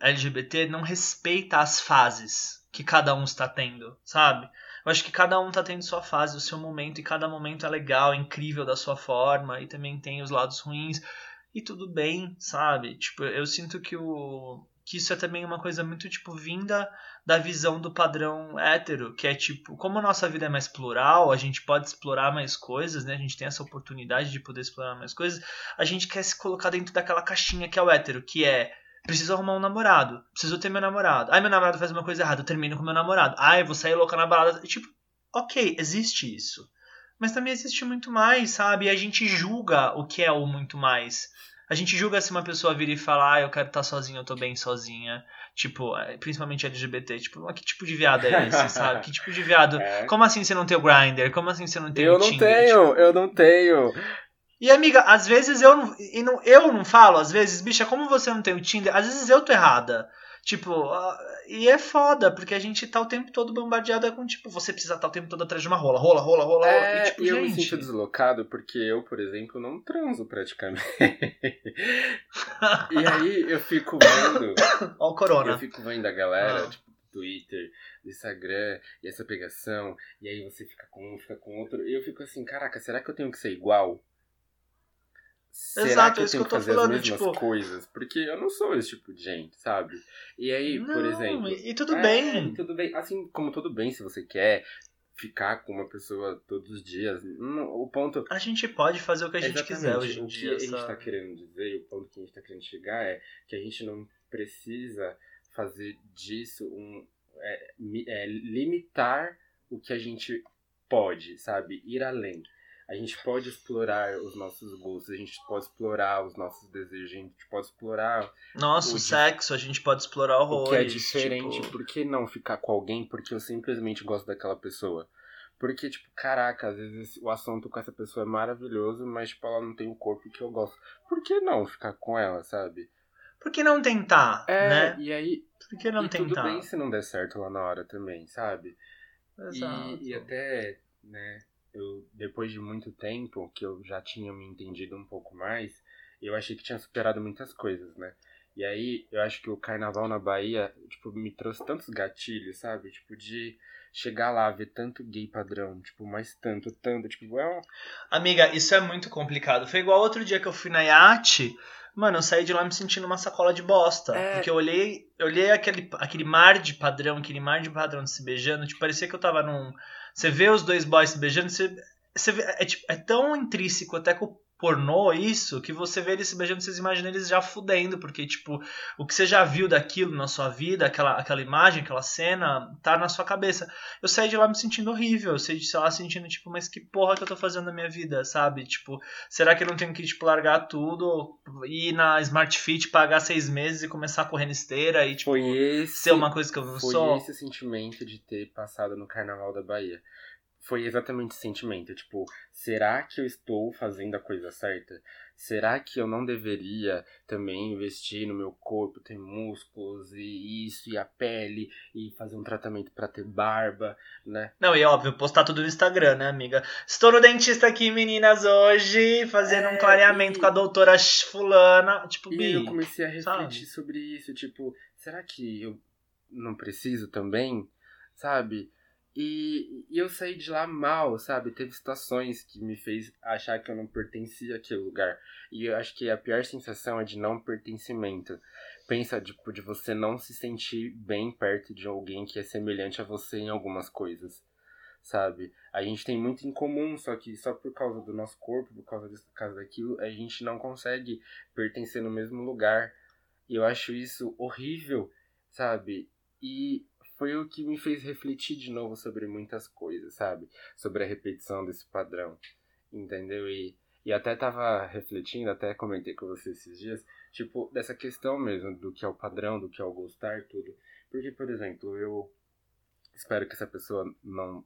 LGBT não respeita as fases que cada um está tendo, sabe? Eu acho que cada um está tendo sua fase, o seu momento, e cada momento é legal, é incrível da sua forma, e também tem os lados ruins, e tudo bem, sabe? Tipo, eu sinto que o, que isso é também uma coisa muito, tipo, vinda da visão do padrão hétero, que é tipo, como a nossa vida é mais plural, a gente pode explorar mais coisas, né? A gente tem essa oportunidade de poder explorar mais coisas, a gente quer se colocar dentro daquela caixinha que é o hétero, que é preciso arrumar um namorado, preciso ter meu namorado. Ai, meu namorado faz uma coisa errada, eu termino com meu namorado. Ai, vou sair louca na balada. Tipo, ok, existe isso. Mas também existe muito mais, sabe? E a gente julga o que é o muito mais. A gente julga se uma pessoa vir e falar, ah, eu quero estar sozinha, eu tô bem sozinha. Tipo, é, principalmente LGBT. Tipo, que tipo de viado é esse, sabe? Que tipo de viado? É. Como assim você não tem o Grindr? Como assim você não tem eu o Tinder? Eu não tenho, tipo... eu não tenho. E amiga, às vezes eu não, e não, eu não falo, às vezes, bicha, como você não tem o Tinder, às vezes eu tô errada. Tipo, uh, e é foda, porque a gente tá o tempo todo bombardeado com, tipo, você precisa estar tá o tempo todo atrás de uma rola, rola, rola, rola. É, e, tipo, eu me sinto deslocado porque eu, por exemplo, não transo praticamente. e aí eu fico vendo. Ó o corona. Eu fico vendo a galera, ah. tipo, do Twitter, Instagram, e essa pegação, e aí você fica com um, fica com outro. E eu fico assim, caraca, será que eu tenho que ser igual? Será Exato, que eu é tenho que, eu fazer falando, as mesmas tipo... coisas? Porque eu não sou esse tipo de gente, sabe? E aí, não, por exemplo. E tudo é, bem. Tudo bem. Assim como tudo bem se você quer ficar com uma pessoa todos os dias. O ponto. A gente pode fazer o que a gente Exatamente. quiser hoje em o dia. O que a gente está querendo dizer, o ponto que a gente está querendo chegar é que a gente não precisa fazer disso um. É, é, limitar o que a gente pode, sabe? Ir além a gente pode explorar os nossos gostos, a gente pode explorar os nossos desejos, a gente pode explorar. Nosso o sexo, a gente pode explorar horrores. O que é diferente, tipo... por que não ficar com alguém porque eu simplesmente gosto daquela pessoa? Porque, tipo, caraca, às vezes o assunto com essa pessoa é maravilhoso, mas, tipo, ela não tem o corpo que eu gosto. Por que não ficar com ela, sabe? Por que não tentar, é, né? E aí. Por que não e tentar? Tudo bem se não der certo lá na hora também, sabe? Exato. E, e até, né, eu depois de muito tempo que eu já tinha me entendido um pouco mais, eu achei que tinha superado muitas coisas, né? E aí eu acho que o carnaval na Bahia, tipo, me trouxe tantos gatilhos, sabe? Tipo, de chegar lá, ver tanto gay padrão, tipo, mais tanto, tanto, tipo, é um... Amiga, isso é muito complicado. Foi igual outro dia que eu fui na iate, mano, eu saí de lá me sentindo uma sacola de bosta. É... Porque eu olhei, eu olhei aquele, aquele mar de padrão, aquele mar de padrão se beijando, tipo, parecia que eu tava num você vê os dois boys se beijando, você, você vê, é, tipo, é tão intrínseco até com o pornô isso, que você vê eles se beijando, vocês imaginam eles já fudendo, porque, tipo, o que você já viu daquilo na sua vida, aquela, aquela imagem, aquela cena, tá na sua cabeça. Eu saí de lá me sentindo horrível, eu saí de lá sentindo, tipo, mas que porra que eu tô fazendo na minha vida, sabe? Tipo, será que eu não tenho que, tipo, largar tudo, ir na Smart Fit, pagar seis meses e começar a correr na esteira e, tipo, esse, ser uma coisa que eu não foi sou? Foi esse sentimento de ter passado no Carnaval da Bahia foi exatamente esse sentimento. Tipo, será que eu estou fazendo a coisa certa? Será que eu não deveria também investir no meu corpo, ter músculos e isso, e a pele, e fazer um tratamento para ter barba, né? Não, e óbvio, postar tudo no Instagram, né, amiga? Estou no dentista aqui, meninas, hoje, fazendo é, um clareamento e... com a doutora fulana. Tipo, e eu comecei a refletir sabe? sobre isso, tipo, será que eu não preciso também? Sabe? E, e, eu saí de lá mal, sabe? Teve situações que me fez achar que eu não pertencia àquele lugar. E eu acho que a pior sensação é de não pertencimento. Pensa, tipo, de você não se sentir bem perto de alguém que é semelhante a você em algumas coisas, sabe? A gente tem muito em comum, só que só por causa do nosso corpo, por causa disso, por causa daquilo, a gente não consegue pertencer no mesmo lugar. E eu acho isso horrível, sabe? E foi o que me fez refletir de novo sobre muitas coisas, sabe? Sobre a repetição desse padrão, entendeu? E, e até tava refletindo, até comentei com você esses dias, tipo, dessa questão mesmo do que é o padrão, do que é o gostar, tudo. Porque, por exemplo, eu espero que essa pessoa não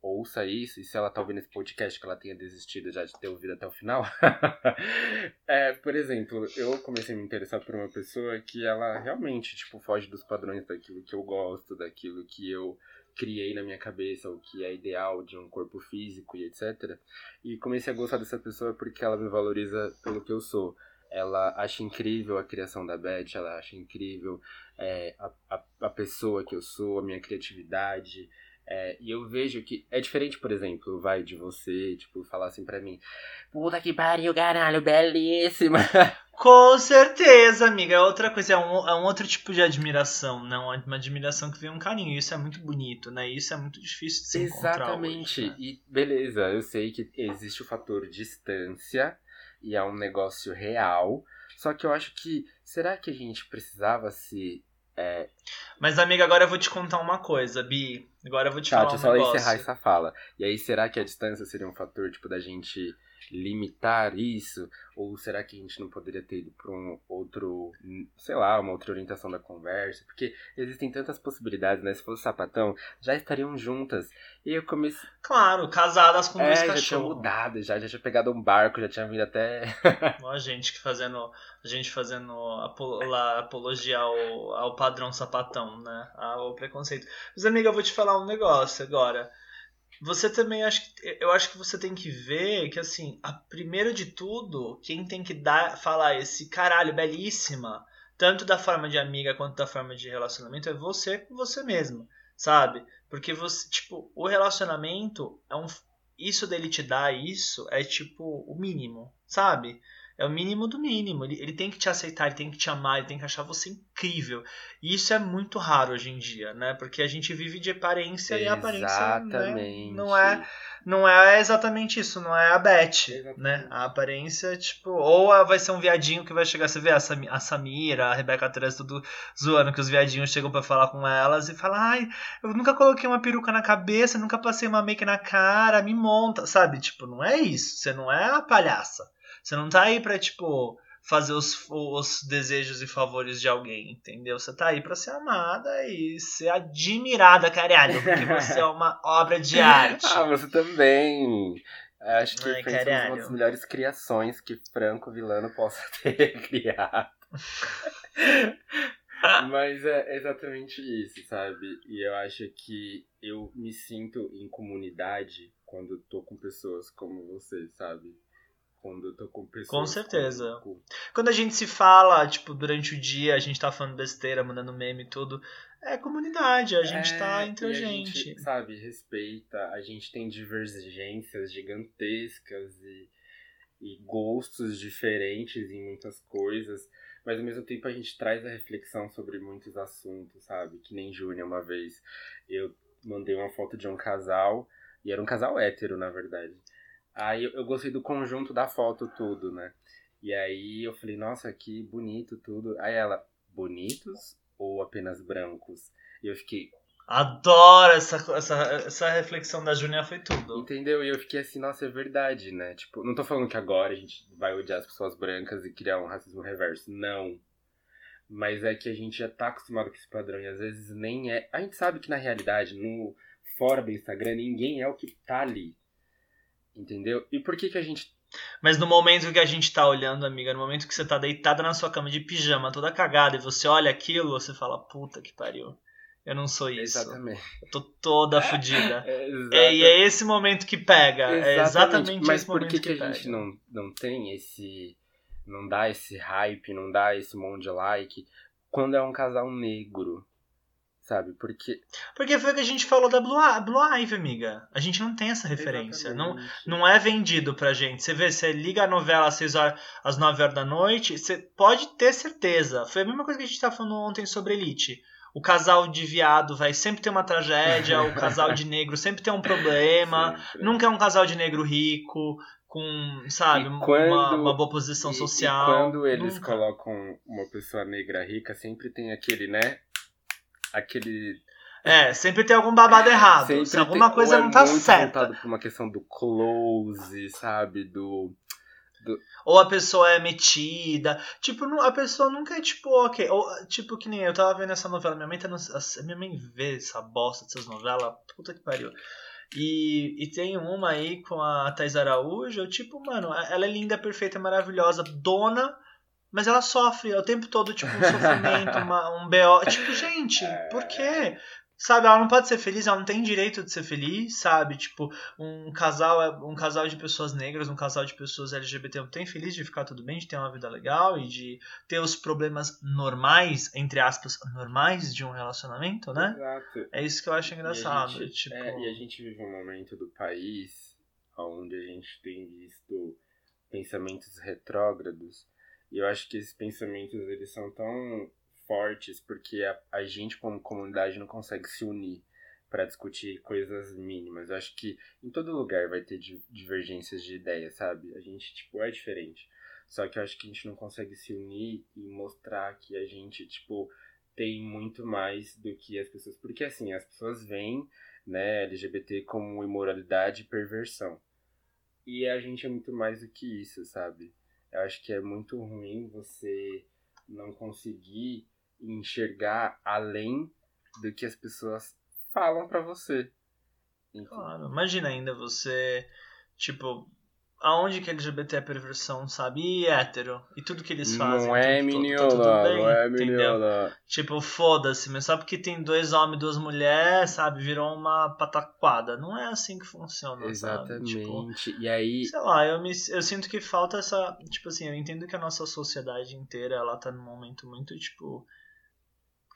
ouça isso, e se ela tá ouvindo esse podcast que ela tenha desistido já de ter ouvido até o final. é, por exemplo, eu comecei a me interessar por uma pessoa que ela realmente, tipo, foge dos padrões daquilo que eu gosto, daquilo que eu criei na minha cabeça, o que é ideal de um corpo físico e etc. E comecei a gostar dessa pessoa porque ela me valoriza pelo que eu sou. Ela acha incrível a criação da Beth, ela acha incrível é, a, a, a pessoa que eu sou, a minha criatividade, É, e eu vejo que é diferente, por exemplo, vai de você, tipo, falar assim pra mim: Puta que pariu, caralho, belíssima. Com certeza, amiga. É outra coisa, é um, é um outro tipo de admiração, não uma admiração que vem um carinho. Isso é muito bonito, né? Isso é muito difícil de se. Exatamente. Né? E beleza, eu sei que existe o fator distância e é um negócio real. Só que eu acho que será que a gente precisava se é... Mas, amiga, agora eu vou te contar uma coisa, Bi. Agora eu vou te tá, falar deixa um eu só encerrar essa fala. E aí, será que a distância seria um fator, tipo, da gente limitar isso? Ou será que a gente não poderia ter ido para um outro, sei lá, uma outra orientação da conversa? Porque existem tantas possibilidades, né? Se fosse sapatão, já estariam juntas. E eu comecei. Claro, casadas com é, dois já cachorros. tinha mudado, já, já tinha pegado um barco, já tinha vindo até. a gente que fazendo. A gente fazendo lá, apologia ao, ao padrão sapatão, né? Ao preconceito. Mas, amiga, eu vou te falar um negócio agora você também acho que eu acho que você tem que ver que assim, a primeiro de tudo, quem tem que dar falar esse caralho belíssima, tanto da forma de amiga quanto da forma de relacionamento é você com você mesmo, sabe? Porque você, tipo, o relacionamento é um isso dele te dar isso é tipo o mínimo, sabe? É o mínimo do mínimo. Ele, ele tem que te aceitar, ele tem que te amar, ele tem que achar você incrível. E isso é muito raro hoje em dia, né? Porque a gente vive de aparência exatamente. e a aparência né, não é não é exatamente isso, não é a Beth, né? A aparência, tipo, ou vai ser um viadinho que vai chegar, você vê a, a Samira, a Rebeca Teres tudo zoando que os viadinhos chegam para falar com elas e falam, ai, eu nunca coloquei uma peruca na cabeça, nunca passei uma make na cara, me monta, sabe? Tipo, não é isso, você não é a palhaça. Você não tá aí pra, tipo, fazer os, os desejos e favores de alguém, entendeu? Você tá aí pra ser amada e ser admirada, caralho, porque você é uma obra de arte. ah, você também. Acho que Ai, foi uma das melhores criações que Franco Vilano possa ter criado. Mas é exatamente isso, sabe? E eu acho que eu me sinto em comunidade quando tô com pessoas como você, sabe? Tô com pessoas. Com certeza. Com... Quando a gente se fala, tipo, durante o dia, a gente tá falando besteira, mandando meme e tudo. É comunidade, a gente é, tá entre a, a gente. gente. Sabe, respeita, a gente tem divergências gigantescas e, e gostos diferentes em muitas coisas, mas ao mesmo tempo a gente traz a reflexão sobre muitos assuntos, sabe? Que nem Júnior uma vez eu mandei uma foto de um casal, e era um casal hétero, na verdade. Aí eu, gostei do conjunto da foto, tudo, né? E aí eu falei, nossa, que bonito tudo. Aí ela, bonitos ou apenas brancos? E eu fiquei. Adoro essa, essa, essa reflexão da Júnia, foi tudo. Entendeu? E eu fiquei assim, nossa, é verdade, né? Tipo, não tô falando que agora a gente vai odiar as pessoas brancas e criar um racismo reverso. Não. Mas é que a gente já tá acostumado com esse padrão e às vezes nem é. A gente sabe que na realidade, no fora do Instagram, ninguém é o que tá ali. Entendeu? E por que que a gente mas no momento que a gente tá olhando, amiga, no momento que você tá deitada na sua cama de pijama, toda cagada, e você olha aquilo, você fala, puta que pariu. Eu não sou isso. Exatamente. Eu tô toda fodida. é, e é esse momento que pega. Exatamente. É exatamente Mas esse momento que, que, que a gente não, não tem esse. Não dá esse hype, não dá esse monte de like quando é um casal negro? Sabe? Porque. Porque foi o que a gente falou da Blue, Blue Ivy, amiga. A gente não tem essa referência. Não, não é vendido pra gente. Você vê, você liga a novela às 6 horas, às 9 horas da noite, você pode ter certeza. Foi a mesma coisa que a gente tava falando ontem sobre Elite. O casal de viado vai sempre ter uma tragédia, o casal de negro sempre tem um problema, sempre. nunca é um casal de negro rico, com, sabe, quando, uma, uma, boa posição e, social. E quando eles nunca. colocam uma pessoa negra rica, sempre tem aquele, né? Aquele. É, sempre tem algum babado errado. Sempre Se alguma tem, coisa é não tá muito certa. voltado pra uma questão do close, sabe? Do. Do... Ou a pessoa é metida. Tipo, a pessoa nunca é tipo, ok. Ou, tipo, que nem eu tava vendo essa novela. Minha mãe, tá no, minha mãe vê essa bosta dessas novelas. Puta que pariu. E, e tem uma aí com a Thais Araújo. Tipo, mano, ela é linda, perfeita, maravilhosa, dona mas ela sofre o tempo todo, tipo, um sofrimento, uma, um BO. Tipo, gente, é. por quê? Sabe, ela não pode ser feliz, ela não tem direito de ser feliz, sabe? Tipo, um casal, é, um casal de pessoas negras, um casal de pessoas LGBT não tem feliz de ficar tudo bem, de ter uma vida legal e de ter os problemas normais, entre aspas, normais de um relacionamento, né? Exato. É isso que eu acho engraçado. E a gente, tipo... é, e a gente vive um momento do país onde a gente tem visto pensamentos retrógrados. E eu acho que esses pensamentos eles são tão fortes porque a, a gente como comunidade não consegue se unir para discutir coisas mínimas. Eu acho que em todo lugar vai ter divergências de ideias, sabe? A gente tipo é diferente. Só que eu acho que a gente não consegue se unir e mostrar que a gente tipo tem muito mais do que as pessoas, porque assim, as pessoas veem, né, LGBT como imoralidade e perversão. E a gente é muito mais do que isso, sabe? Eu acho que é muito ruim você não conseguir enxergar além do que as pessoas falam para você. Claro, imagina ainda você, tipo, aonde que LGBT é perversão, sabe? E hétero. E tudo que eles fazem. Não é tá bem, não é meninola. Tipo, foda-se, mas só porque tem dois homens e duas mulheres, sabe? Virou uma pataquada. Não é assim que funciona, Exatamente. Sabe? Tipo, e aí... Sei lá, eu, me, eu sinto que falta essa... Tipo assim, eu entendo que a nossa sociedade inteira, ela tá num momento muito, tipo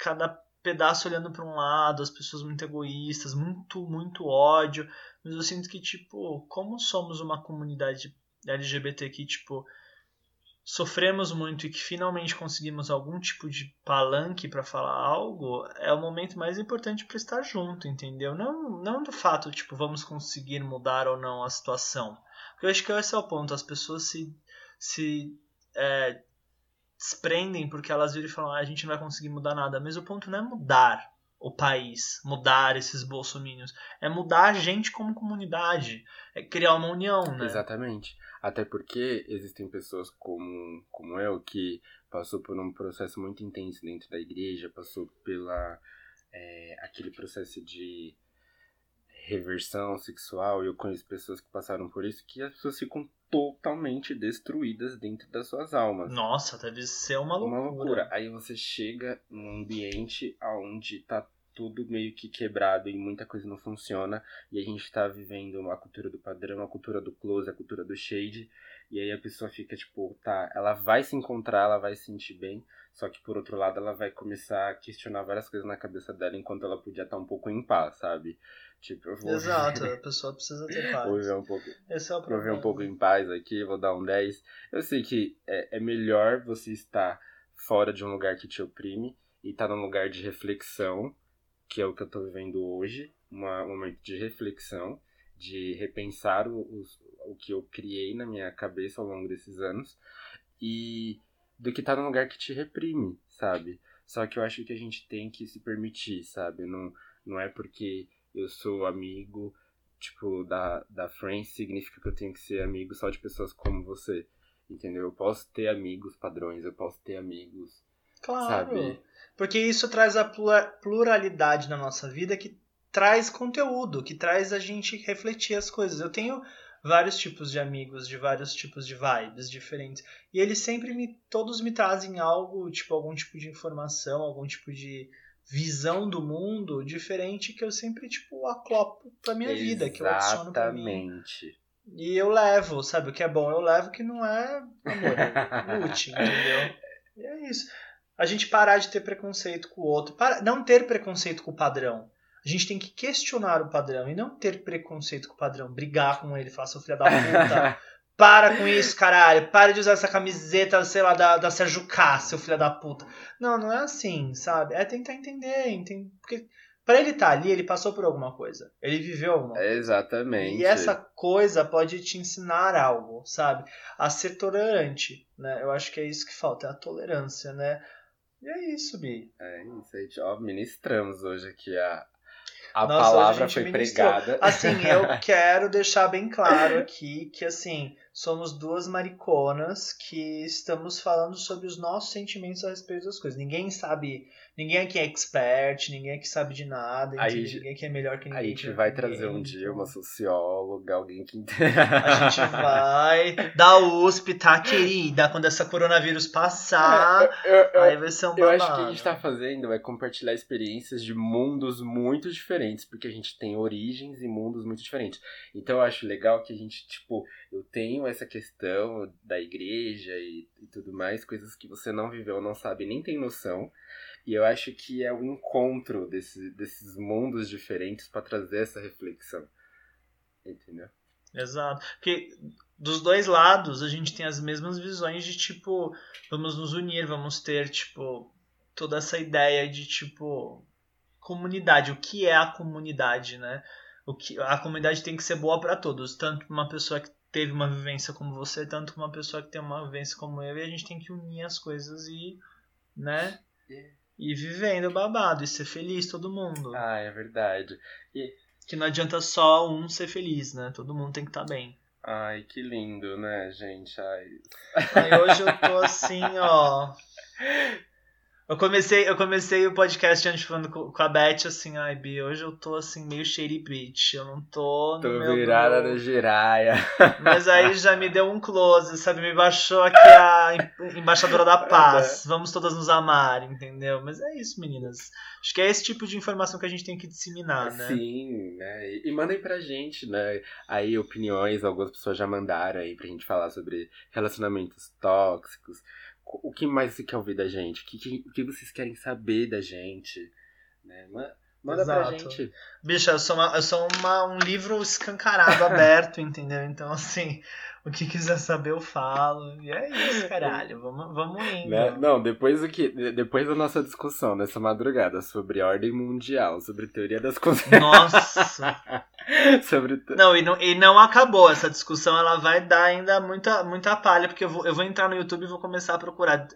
cada pedaço olhando para um lado, as pessoas muito egoístas, muito, muito ódio. Mas eu sinto que, tipo, como somos uma comunidade LGBT que, tipo, sofremos muito e que finalmente conseguimos algum tipo de palanque para falar algo, é o momento mais importante para estar junto, entendeu? Não, não do fato, tipo, vamos conseguir mudar ou não a situação. Porque eu acho que esse é o ponto. As pessoas se, se é, desprendem porque elas viram e falam: ah, a gente não vai conseguir mudar nada. Mas o ponto não é mudar o país, mudar esses bolsominions. É mudar a gente como comunidade. É criar uma união, né? Exatamente. Até porque existem pessoas como, como eu que passou por um processo muito intenso dentro da igreja, passou pela é, aquele processo de reversão sexual, eu conheço pessoas que passaram por isso, que as pessoas ficam totalmente destruídas dentro das suas almas. Nossa, deve ser uma loucura. Uma loucura. Aí você chega num ambiente onde tá tudo meio que quebrado e muita coisa não funciona, e a gente tá vivendo uma cultura do padrão, a cultura do close, a cultura do shade, e aí a pessoa fica tipo, tá, ela vai se encontrar, ela vai se sentir bem, só que por outro lado ela vai começar a questionar várias coisas na cabeça dela enquanto ela podia estar um pouco em paz, sabe? Tipo, eu vou... Exato, a pessoa precisa ter paz. Vou viver um pouco, Esse é o problema. Vou viver um pouco em paz aqui, vou dar um 10. Eu sei que é, é melhor você estar fora de um lugar que te oprime e estar num lugar de reflexão, que é o que eu tô vivendo hoje, uma, um momento de reflexão, de repensar o, o, o que eu criei na minha cabeça ao longo desses anos, e do que estar num lugar que te reprime, sabe? Só que eu acho que a gente tem que se permitir, sabe? Não, não é porque eu sou amigo, tipo, da, da Friends, significa que eu tenho que ser amigo só de pessoas como você. Entendeu? Eu posso ter amigos padrões, eu posso ter amigos. Claro. Sabe? Porque isso traz a pluralidade na nossa vida que traz conteúdo, que traz a gente refletir as coisas. Eu tenho vários tipos de amigos, de vários tipos de vibes diferentes. E eles sempre me. Todos me trazem algo, tipo, algum tipo de informação, algum tipo de visão do mundo diferente que eu sempre, tipo, aclopo pra minha Exatamente. vida, que eu adiciono pra mim. E eu levo, sabe? O que é bom eu levo, que não é amor, lute, entendeu? E é isso. A gente parar de ter preconceito com o outro. Para, não ter preconceito com o padrão. A gente tem que questionar o padrão e não ter preconceito com o padrão. Brigar com ele, falar, seu filho da puta. Para com isso, caralho. Para de usar essa camiseta, sei lá, da, da Sérgio K, seu filho da puta. Não, não é assim, sabe? É tentar entender, entender. Porque para ele estar tá ali, ele passou por alguma coisa. Ele viveu alguma coisa. Exatamente. E essa coisa pode te ensinar algo, sabe? A ser tolerante, né? Eu acho que é isso que falta, é a tolerância, né? E é isso, Bi. É isso aí, ó, ministramos hoje aqui a, a Nossa, palavra a foi ministrou. pregada. Assim, eu quero deixar bem claro aqui que, assim, somos duas mariconas que estamos falando sobre os nossos sentimentos a respeito das coisas. Ninguém sabe, ninguém aqui é expert, ninguém aqui sabe de nada, Aí- ninguém aqui é melhor que ninguém. A gente que vai ninguém, trazer um dia uma socióloga, alguém que A gente vai da USP, tá, querida? Quando essa coronavírus passar, Eu- eu- aí vai ser um Eu babado. acho que a gente tá fazendo é compartilhar experiências de mundos muito diferentes, porque a gente tem origens e mundos muito diferentes. Então eu acho legal que a gente, tipo, eu tenho essa questão da igreja e, e tudo mais, coisas que você não viveu, não sabe, nem tem noção. E eu acho que é o encontro desse, desses mundos diferentes pra trazer essa reflexão. Entendeu? Exato. Porque dos dois lados a gente tem as mesmas visões de tipo, vamos nos unir, vamos ter, tipo, toda essa ideia de tipo comunidade. O que é a comunidade, né? O que a comunidade tem que ser boa para todos, tanto uma pessoa que teve uma vivência como você, tanto uma pessoa que tem uma vivência como eu, e a gente tem que unir as coisas e, né? E vivendo babado e ser feliz todo mundo. Ah, é verdade. Que não adianta só um ser feliz, né? Todo mundo tem que estar bem. Ai, que lindo, né, gente? Ai, Aí hoje eu tô assim, ó. Eu comecei, eu comecei o podcast antes falando com, com a Beth, assim, ai, Bi, hoje eu tô assim, meio shady bitch. Eu não tô no tô meu. virada no giraia. Mas aí já me deu um close, sabe? Me baixou aqui a em- embaixadora da paz. Vamos todas nos amar, entendeu? Mas é isso, meninas. Acho que é esse tipo de informação que a gente tem que disseminar, né? Sim, né? E, e mandem pra gente, né? Aí opiniões, algumas pessoas já mandaram aí pra gente falar sobre relacionamentos tóxicos. O que mais você quer ouvir da gente? O que, que, que vocês querem saber da gente? Né? Ma- Manda pra Exato. gente. Bicha, eu sou, uma, eu sou uma, um livro escancarado, aberto, entendeu? Então, assim, o que quiser saber eu falo. E é isso, caralho. Vamos, vamos indo. Né? Não, depois do que. de- Depois da nossa discussão nessa madrugada sobre ordem mundial, sobre teoria das conspirações. Nossa. sobre. Não e, não, e não acabou essa discussão, ela vai dar ainda muita, muita palha, porque eu vou, eu vou entrar no YouTube e vou começar a procurar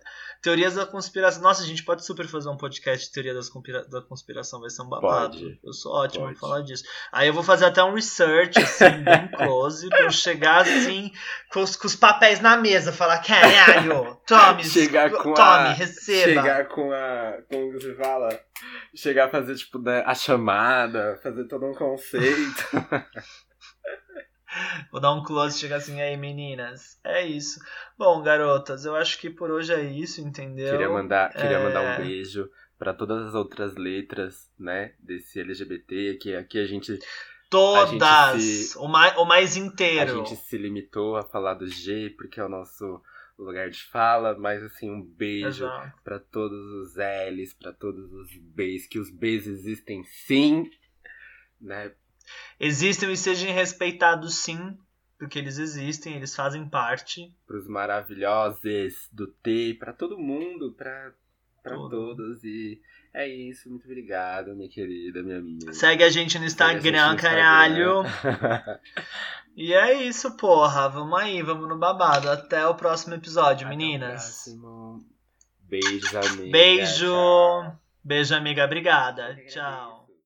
teorias da conspiração. Nossa, a gente pode super fazer um podcast de teoria das conspira da conspiração, vai ser um babado. Pode. Eu sou ótimo Pode. em falar disso. Aí eu vou fazer até um research, assim, bem close, pra eu chegar assim, com os, com os papéis na mesa, falar, caralho, tome, Chegar com tome, a- receba. Chegar com a. Como você fala? Chegar a fazer, tipo, né, a chamada, fazer todo um conceito. Vou dar um close e chegar assim, aí meninas, é isso. Bom, garotas, eu acho que por hoje é isso, entendeu? queria mandar, queria É. mandar um beijo pra todas as outras letras, né, desse LGBT, que aqui a gente, Todas! a se- o, mais, o mais a inteiro. gente se limitou a falar do G, porque é o nosso lugar de fala, mas assim, um beijo pra todos os L's, pra todos os B's, que os B's existem sim, né, Existem e sejam respeitados sim, porque eles existem, eles fazem parte. pros maravilhosos do T, pra todo mundo, Tudo. todos. E é isso, muito obrigado, minha querida, minha amiga. Segue a gente no a gente Instagram, no caralho. Instagram. E é isso, porra. Vamos aí, vamos no babado. Até o próximo episódio, Até o meninas. próximo. Beijos, amiga. Beijo. Tchau. Beijo, amiga. Obrigada. Tchau.